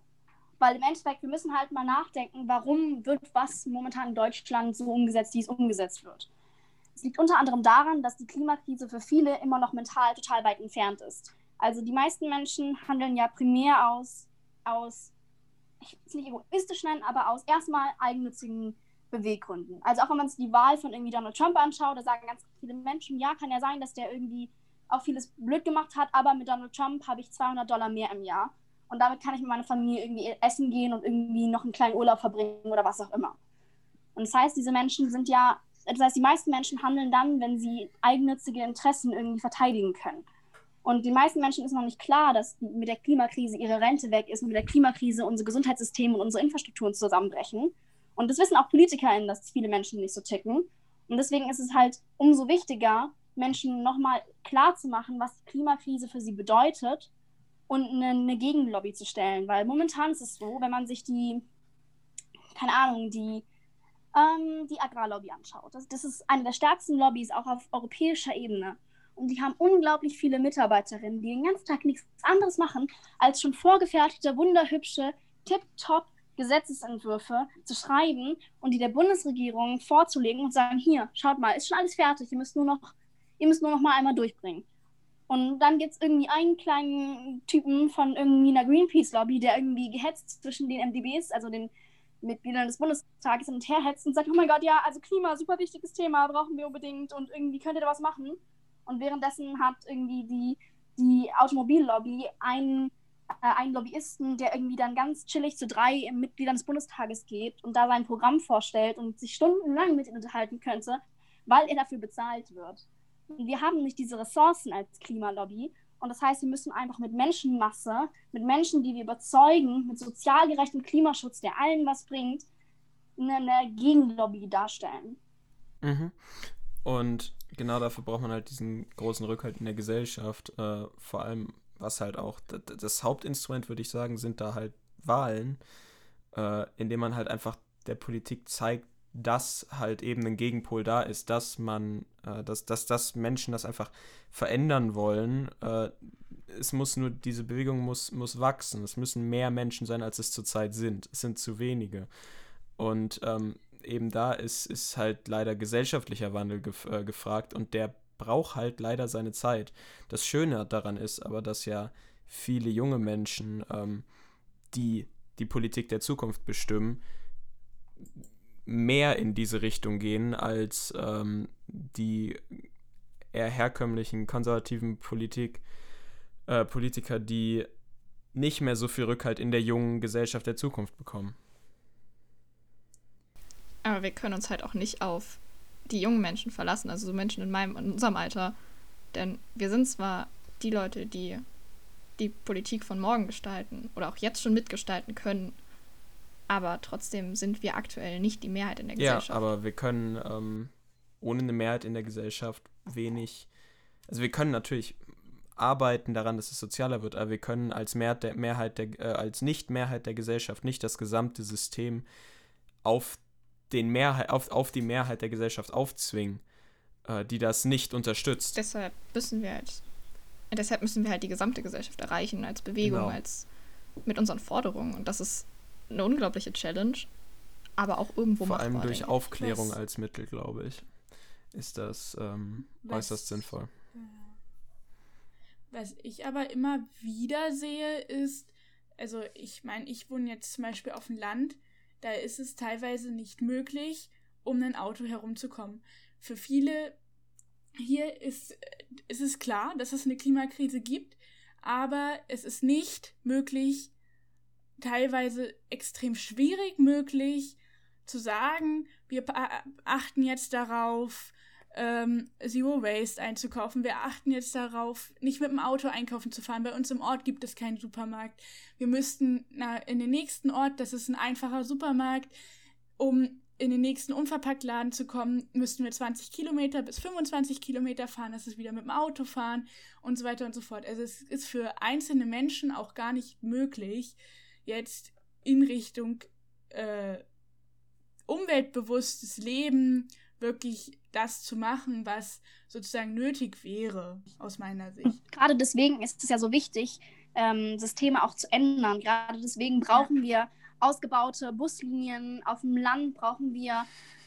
Weil im Endeffekt, wir müssen halt mal nachdenken, warum wird was momentan in Deutschland so umgesetzt, wie es umgesetzt wird. Es liegt unter anderem daran, dass die Klimakrise für viele immer noch mental total weit entfernt ist. Also die meisten Menschen handeln ja primär aus, aus ich will es nicht egoistisch nennen, aber aus erstmal eigennützigen Beweggründen. Also auch wenn man sich die Wahl von irgendwie Donald Trump anschaut, da sagen ganz viele Menschen, ja, kann ja sein, dass der irgendwie auch vieles blöd gemacht hat, aber mit Donald Trump habe ich 200 Dollar mehr im Jahr. Und damit kann ich mit meiner Familie irgendwie essen gehen und irgendwie noch einen kleinen Urlaub verbringen oder was auch immer. Und das heißt, diese Menschen sind ja, das heißt, die meisten Menschen handeln dann, wenn sie eigennützige Interessen irgendwie verteidigen können. Und den meisten Menschen ist noch nicht klar, dass mit der Klimakrise ihre Rente weg ist, mit der Klimakrise unsere Gesundheitssysteme und unsere Infrastrukturen zusammenbrechen. Und das wissen auch PolitikerInnen, dass viele Menschen nicht so ticken. Und deswegen ist es halt umso wichtiger, Menschen nochmal klar zu machen, was die Klimakrise für sie bedeutet und eine, eine Gegenlobby zu stellen. Weil momentan ist es so, wenn man sich die, keine Ahnung, die, ähm, die Agrarlobby anschaut. Das, das ist eine der stärksten Lobbys auch auf europäischer Ebene. und die haben unglaublich viele Mitarbeiterinnen, die den ganzen Tag nichts anderes machen, als schon vorgefertigte, wunderhübsche, tip-top Gesetzesentwürfe zu schreiben und die der Bundesregierung vorzulegen und sagen, hier, schaut mal, ist schon alles fertig, ihr müsst nur noch, ihr müsst nur noch mal einmal durchbringen. Und dann gibt es irgendwie einen kleinen Typen von irgendwie einer Greenpeace-Lobby, der irgendwie gehetzt zwischen den MDBs, also den Mitgliedern des Bundestages, hin und her hetzt und sagt, oh mein Gott, ja, also Klima, super wichtiges Thema, brauchen wir unbedingt und irgendwie könnt ihr da was machen. Und währenddessen hat irgendwie die, die Automobillobby einen, äh, einen Lobbyisten, der irgendwie dann ganz chillig zu drei Mitgliedern des Bundestages geht und da sein Programm vorstellt und sich stundenlang mit ihnen unterhalten könnte, weil er dafür bezahlt wird. Wir haben nicht diese Ressourcen als Klimalobby. Und das heißt, wir müssen einfach mit Menschenmasse, mit Menschen, die wir überzeugen, mit sozial gerechtem Klimaschutz, der allen was bringt, eine, Gegenlobby darstellen. Mhm. Und genau dafür braucht man halt diesen großen Rückhalt in der Gesellschaft. Äh, vor allem, was halt auch das, das Hauptinstrument, würde ich sagen, sind da halt Wahlen, äh, indem man halt einfach der Politik zeigt, dass halt eben ein Gegenpol da ist, dass man, äh, dass, dass, dass Menschen das einfach verändern wollen. Äh, es muss nur, diese Bewegung muss, muss wachsen. Es müssen mehr Menschen sein, als es zurzeit sind. Es sind zu wenige. Und ähm, eben da ist, ist halt leider gesellschaftlicher Wandel gef äh, gefragt und der braucht halt leider seine Zeit. Das Schöne daran ist aber, dass ja viele junge Menschen, ähm, die die Politik der Zukunft bestimmen, mehr in diese Richtung gehen als ähm, die eher herkömmlichen konservativen Politik, äh, Politiker, die nicht mehr so viel Rückhalt in der jungen Gesellschaft der Zukunft bekommen. Aber wir können uns halt auch nicht auf die jungen Menschen verlassen, also so Menschen in meinem, in unserem Alter. Denn wir sind zwar die Leute, die die Politik von morgen gestalten oder auch jetzt schon mitgestalten können, aber trotzdem sind wir aktuell nicht die Mehrheit in der Gesellschaft. Ja, aber wir können ähm, ohne eine Mehrheit in der Gesellschaft wenig. Also wir können natürlich arbeiten daran, dass es sozialer wird, aber wir können als Mehrheit der, Mehrheit der, äh, als Nicht-Mehrheit der Gesellschaft nicht das gesamte System auf den Mehrheit, auf, auf die Mehrheit der Gesellschaft aufzwingen, äh, die das nicht unterstützt. Deshalb müssen wir halt, deshalb müssen wir halt die gesamte Gesellschaft erreichen, als Bewegung, genau. als mit unseren Forderungen. Und das ist eine unglaubliche Challenge, aber auch irgendwo Vor allem durch Aufklärung was, als Mittel, glaube ich, ist das ähm, äußerst sinnvoll. Was ich aber immer wieder sehe, ist, also ich meine, ich wohne jetzt zum Beispiel auf dem Land, da ist es teilweise nicht möglich, um ein Auto herumzukommen. Für viele hier ist, ist es klar, dass es eine Klimakrise gibt, aber es ist nicht möglich, teilweise extrem schwierig möglich zu sagen, wir achten jetzt darauf, ähm, Zero Waste einzukaufen. Wir achten jetzt darauf, nicht mit dem Auto einkaufen zu fahren. Bei uns im Ort gibt es keinen Supermarkt. Wir müssten na, in den nächsten Ort, das ist ein einfacher Supermarkt, um in den nächsten Unverpacktladen zu kommen, müssten wir 20 Kilometer bis 25 Kilometer fahren. Das ist wieder mit dem Auto fahren und so weiter und so fort. Also es ist für einzelne Menschen auch gar nicht möglich, jetzt in Richtung äh, umweltbewusstes Leben wirklich das zu machen, was sozusagen nötig wäre, aus meiner Sicht. Gerade deswegen ist es ja so wichtig, ähm, Systeme auch zu ändern. Gerade deswegen brauchen wir ausgebaute Buslinien. Auf dem Land brauchen wir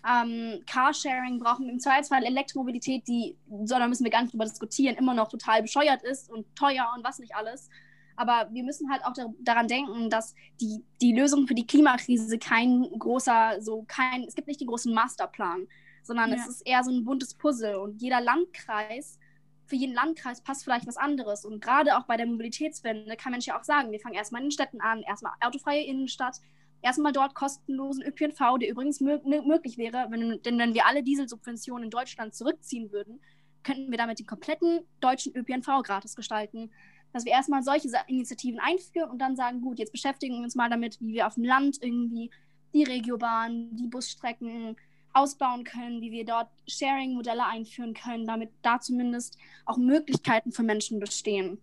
ähm, Carsharing, brauchen wir im Zweifelsfall Elektromobilität, die, so da müssen wir gar nicht drüber diskutieren, immer noch total bescheuert ist und teuer und was nicht alles. Aber wir müssen halt auch daran denken, dass die, die Lösung für die Klimakrise kein großer, so kein, es gibt nicht den großen Masterplan, sondern ja. es ist eher so ein buntes Puzzle und jeder Landkreis, für jeden Landkreis passt vielleicht was anderes. Und gerade auch bei der Mobilitätswende kann man ja auch sagen, wir fangen erstmal in den Städten an, erstmal autofreie Innenstadt, erstmal dort kostenlosen ÖPNV, der übrigens mö möglich wäre, wenn, denn wenn wir alle Dieselsubventionen in Deutschland zurückziehen würden, könnten wir damit den kompletten deutschen ÖPNV gratis gestalten dass wir erstmal solche Initiativen einführen und dann sagen, gut, jetzt beschäftigen wir uns mal damit, wie wir auf dem Land irgendwie die Regiobahn, die Busstrecken ausbauen können, wie wir dort Sharing-Modelle einführen können, damit da zumindest auch Möglichkeiten für Menschen bestehen.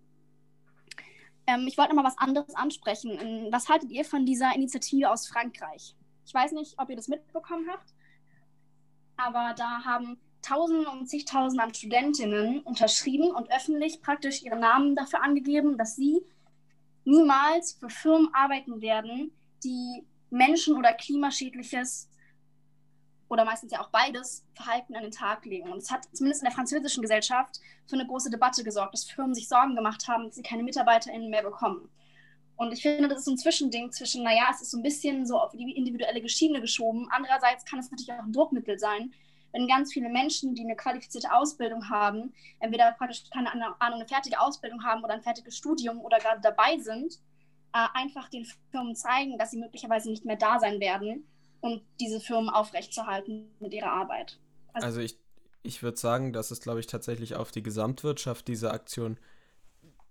Ähm, ich wollte noch mal was anderes ansprechen. Was haltet ihr von dieser Initiative aus Frankreich? Ich weiß nicht, ob ihr das mitbekommen habt, aber da haben Tausenden und zigtausenden an Studentinnen unterschrieben und öffentlich praktisch ihre Namen dafür angegeben, dass sie niemals für Firmen arbeiten werden, die Menschen- oder klimaschädliches oder meistens ja auch beides Verhalten an den Tag legen. Und es hat zumindest in der französischen Gesellschaft für eine große Debatte gesorgt, dass Firmen sich Sorgen gemacht haben, dass sie keine MitarbeiterInnen mehr bekommen. Und ich finde, das ist ein Zwischending zwischen, naja, es ist so ein bisschen so auf die individuelle Schiene geschoben. Andererseits kann es natürlich auch ein Druckmittel sein, wenn ganz viele Menschen, die eine qualifizierte Ausbildung haben, entweder praktisch keine Ahnung, eine fertige Ausbildung haben oder ein fertiges Studium oder gerade dabei sind, äh, einfach den Firmen zeigen, dass sie möglicherweise nicht mehr da sein werden und diese Firmen aufrechtzuerhalten mit ihrer Arbeit. Also, also ich, ich würde sagen, dass es, glaube ich, tatsächlich auf die Gesamtwirtschaft dieser Aktion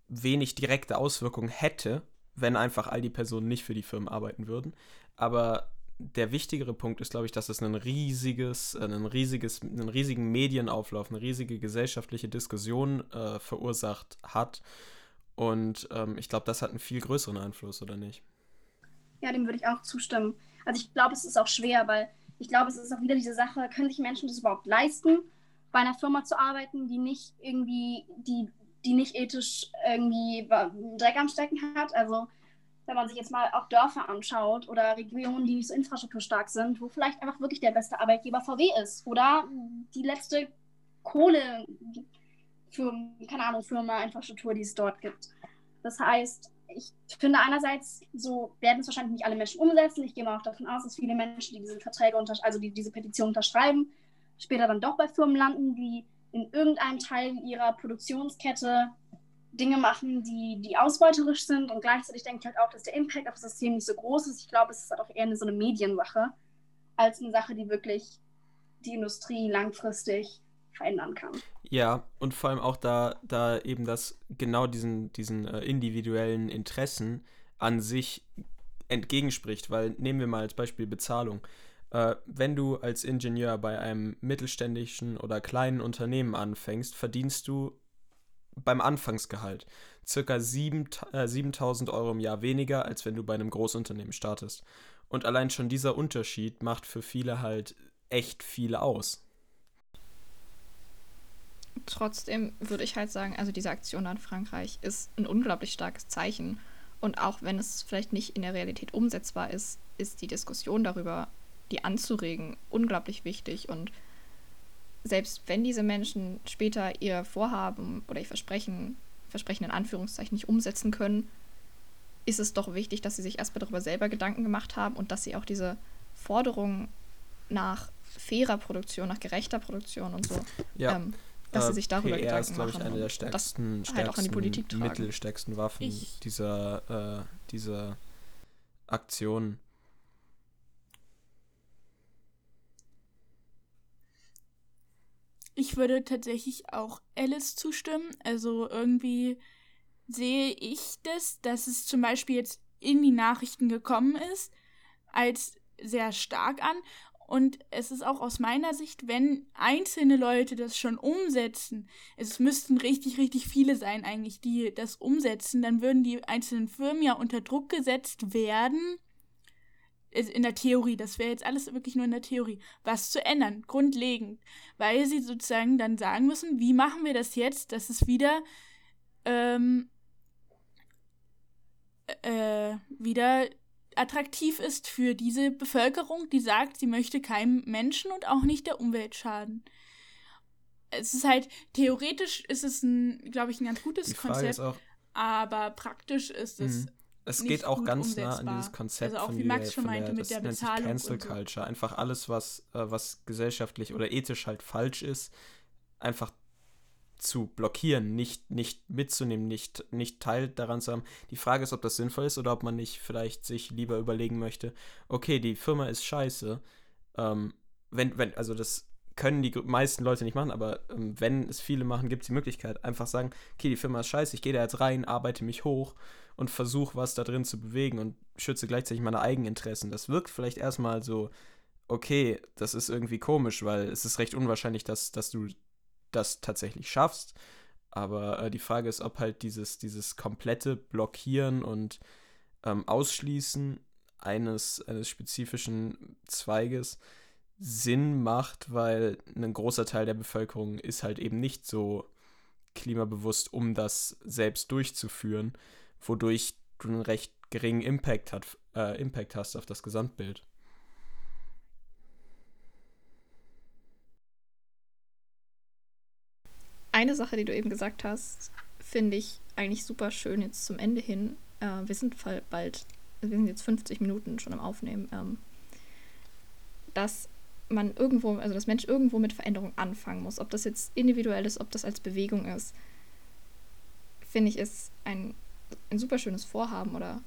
wenig direkte Auswirkungen hätte, wenn einfach all die Personen nicht für die Firmen arbeiten würden. Aber der wichtigere Punkt ist, glaube ich, dass es ein riesiges, äh, ein riesiges, einen riesigen Medienauflauf, eine riesige gesellschaftliche Diskussion äh, verursacht hat. Und ähm, ich glaube, das hat einen viel größeren Einfluss, oder nicht? Ja, dem würde ich auch zustimmen. Also ich glaube, es ist auch schwer, weil ich glaube, es ist auch wieder diese Sache, können sich Menschen das überhaupt leisten, bei einer Firma zu arbeiten, die nicht irgendwie, die die nicht ethisch irgendwie Dreck am Stecken hat. Also wenn man sich jetzt mal auch Dörfer anschaut oder Regionen, die nicht so infrastrukturstark sind, wo vielleicht einfach wirklich der beste Arbeitgeber VW ist oder die letzte Kohle für, keine Ahnung, Firma, Infrastruktur, die es dort gibt. Das heißt, ich finde einerseits, so werden es wahrscheinlich nicht alle Menschen umsetzen. Ich gehe mal auch davon aus, dass viele Menschen, die diese Verträge, also die diese Petition unterschreiben, später dann doch bei Firmen landen, die in irgendeinem Teil ihrer Produktionskette Dinge machen, die, die ausbeuterisch sind. Und gleichzeitig denke ich halt auch, dass der Impact auf das System nicht so groß ist. Ich glaube, es ist halt auch eher eine, so eine Mediensache, als eine Sache, die wirklich die Industrie langfristig verändern kann. Ja, und vor allem auch da, da eben das genau diesen, diesen äh, individuellen Interessen an sich entgegenspricht, weil nehmen wir mal als Beispiel Bezahlung. Äh, wenn du als Ingenieur bei einem mittelständischen oder kleinen Unternehmen anfängst, verdienst du beim Anfangsgehalt circa 7, äh, 7000 Euro im Jahr weniger, als wenn du bei einem Großunternehmen startest. Und allein schon dieser Unterschied macht für viele halt echt viel aus. Trotzdem würde ich halt sagen, also diese Aktion an Frankreich ist ein unglaublich starkes Zeichen. Und auch wenn es vielleicht nicht in der Realität umsetzbar ist, ist die Diskussion darüber die anzuregen, unglaublich wichtig. Und selbst wenn diese Menschen später ihr Vorhaben oder ihr Versprechen, Versprechen in Anführungszeichen nicht umsetzen können, ist es doch wichtig, dass sie sich erstmal darüber selber Gedanken gemacht haben und dass sie auch diese Forderungen nach fairer Produktion, nach gerechter Produktion und so, ja. ähm, dass äh, sie sich darüber PR Gedanken ist, machen. ist, glaube ich, eine der stärksten, stärksten halt mittelstärksten Waffen ich dieser, äh, dieser Aktion. Ich würde tatsächlich auch Alice zustimmen. Also irgendwie sehe ich das, dass es zum Beispiel jetzt in die Nachrichten gekommen ist, als sehr stark an. Und es ist auch aus meiner Sicht, wenn einzelne Leute das schon umsetzen, es müssten richtig, richtig viele sein eigentlich, die das umsetzen, dann würden die einzelnen Firmen ja unter Druck gesetzt werden, in der Theorie, das wäre jetzt alles wirklich nur in der Theorie, was zu ändern, grundlegend, weil sie sozusagen dann sagen müssen, wie machen wir das jetzt, dass es wieder ähm, äh, wieder attraktiv ist für diese Bevölkerung, die sagt, sie möchte keinem Menschen und auch nicht der Umwelt schaden. Es ist halt, theoretisch ist es ein, glaube ich, ein ganz gutes Konzept, aber praktisch ist es mhm es geht auch ganz umsetzbar. nah an dieses Konzept also auch, von, wie Max schon meinte, der, mit der Bezahlung Cancel Culture. So. Einfach alles, was, äh, was gesellschaftlich oder ethisch halt falsch ist, einfach zu blockieren, nicht, nicht mitzunehmen, nicht, nicht Teil daran zu haben. Die Frage ist, ob das sinnvoll ist oder ob man nicht vielleicht sich lieber überlegen möchte, okay, die Firma ist scheiße. Ähm, wenn, wenn, also das können die meisten Leute nicht machen, aber ähm, wenn es viele machen, gibt es die Möglichkeit, einfach sagen, okay, die Firma ist scheiße, ich gehe da jetzt rein, arbeite mich hoch und versuche was da drin zu bewegen und schütze gleichzeitig meine Eigeninteressen. Das wirkt vielleicht erstmal so, okay, das ist irgendwie komisch, weil es ist recht unwahrscheinlich, dass, dass du das tatsächlich schaffst. Aber äh, die Frage ist, ob halt dieses, dieses komplette Blockieren und ähm, Ausschließen eines, eines spezifischen Zweiges Sinn macht, weil ein großer Teil der Bevölkerung ist halt eben nicht so klimabewusst, um das selbst durchzuführen, wodurch du einen recht geringen Impact, hat, äh, Impact hast auf das Gesamtbild. Eine Sache, die du eben gesagt hast, finde ich eigentlich super schön jetzt zum Ende hin. Äh, wir sind bald, wir sind jetzt 50 Minuten schon am Aufnehmen, ähm, dass man irgendwo, also das Mensch irgendwo mit Veränderung anfangen muss. Ob das jetzt individuell ist, ob das als Bewegung ist, finde ich, ist ein, ein super schönes Vorhaben oder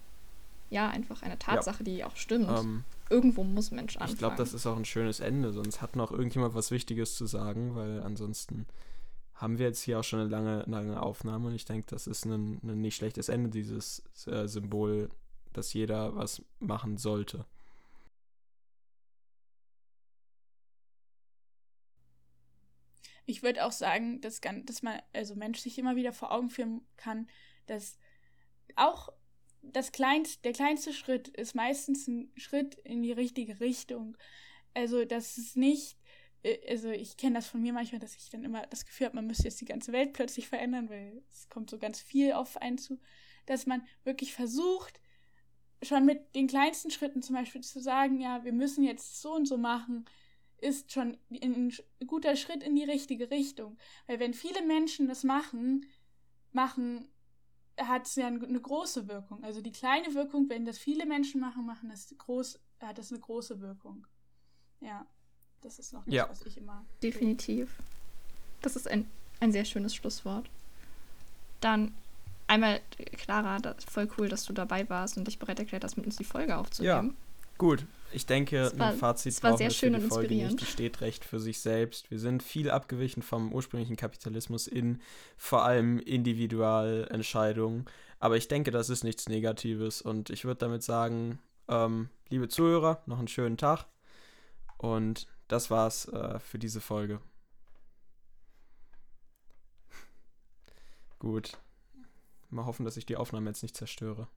ja, einfach eine Tatsache, ja. die auch stimmt. Ähm, irgendwo muss Mensch anfangen. Ich glaube, das ist auch ein schönes Ende, sonst hat noch irgendjemand was Wichtiges zu sagen, weil ansonsten haben wir jetzt hier auch schon eine lange, lange Aufnahme und ich denke, das ist ein, ein nicht schlechtes Ende, dieses äh, Symbol, dass jeder was machen sollte. Ich würde auch sagen, dass, dass man, also Mensch sich immer wieder vor Augen führen kann, dass auch das kleinste, der kleinste Schritt ist meistens ein Schritt in die richtige Richtung. Also, dass es nicht äh, also ich kenne das von mir manchmal, dass ich dann immer das Gefühl habe, man müsste jetzt die ganze Welt plötzlich verändern, weil es kommt so ganz viel auf einen zu, dass man wirklich versucht, schon mit den kleinsten Schritten zum Beispiel zu sagen, ja, wir müssen jetzt so und so machen, ist schon ein guter Schritt in die richtige Richtung. Weil wenn viele Menschen das machen, machen, hat es ja eine große Wirkung. Also die kleine Wirkung, wenn das viele Menschen machen, machen das groß, hat das eine große Wirkung. Ja. Das ist noch nicht, ja. was ich immer. Definitiv. Das ist ein, ein sehr schönes Schlusswort. Dann einmal, Clara, das, voll cool, dass du dabei warst und dich bereit erklärt hast, mit uns die Folge aufzunehmen. Ja, gut. Ich denke, war, ein Fazit war sehr schön für die und Folge nicht. Die steht recht für sich selbst. Wir sind viel abgewichen vom ursprünglichen Kapitalismus in vor allem Individualentscheidungen. Aber ich denke, das ist nichts Negatives. Und ich würde damit sagen, ähm, liebe Zuhörer, noch einen schönen Tag. Und das war's äh, für diese Folge. Gut. Mal hoffen, dass ich die Aufnahme jetzt nicht zerstöre.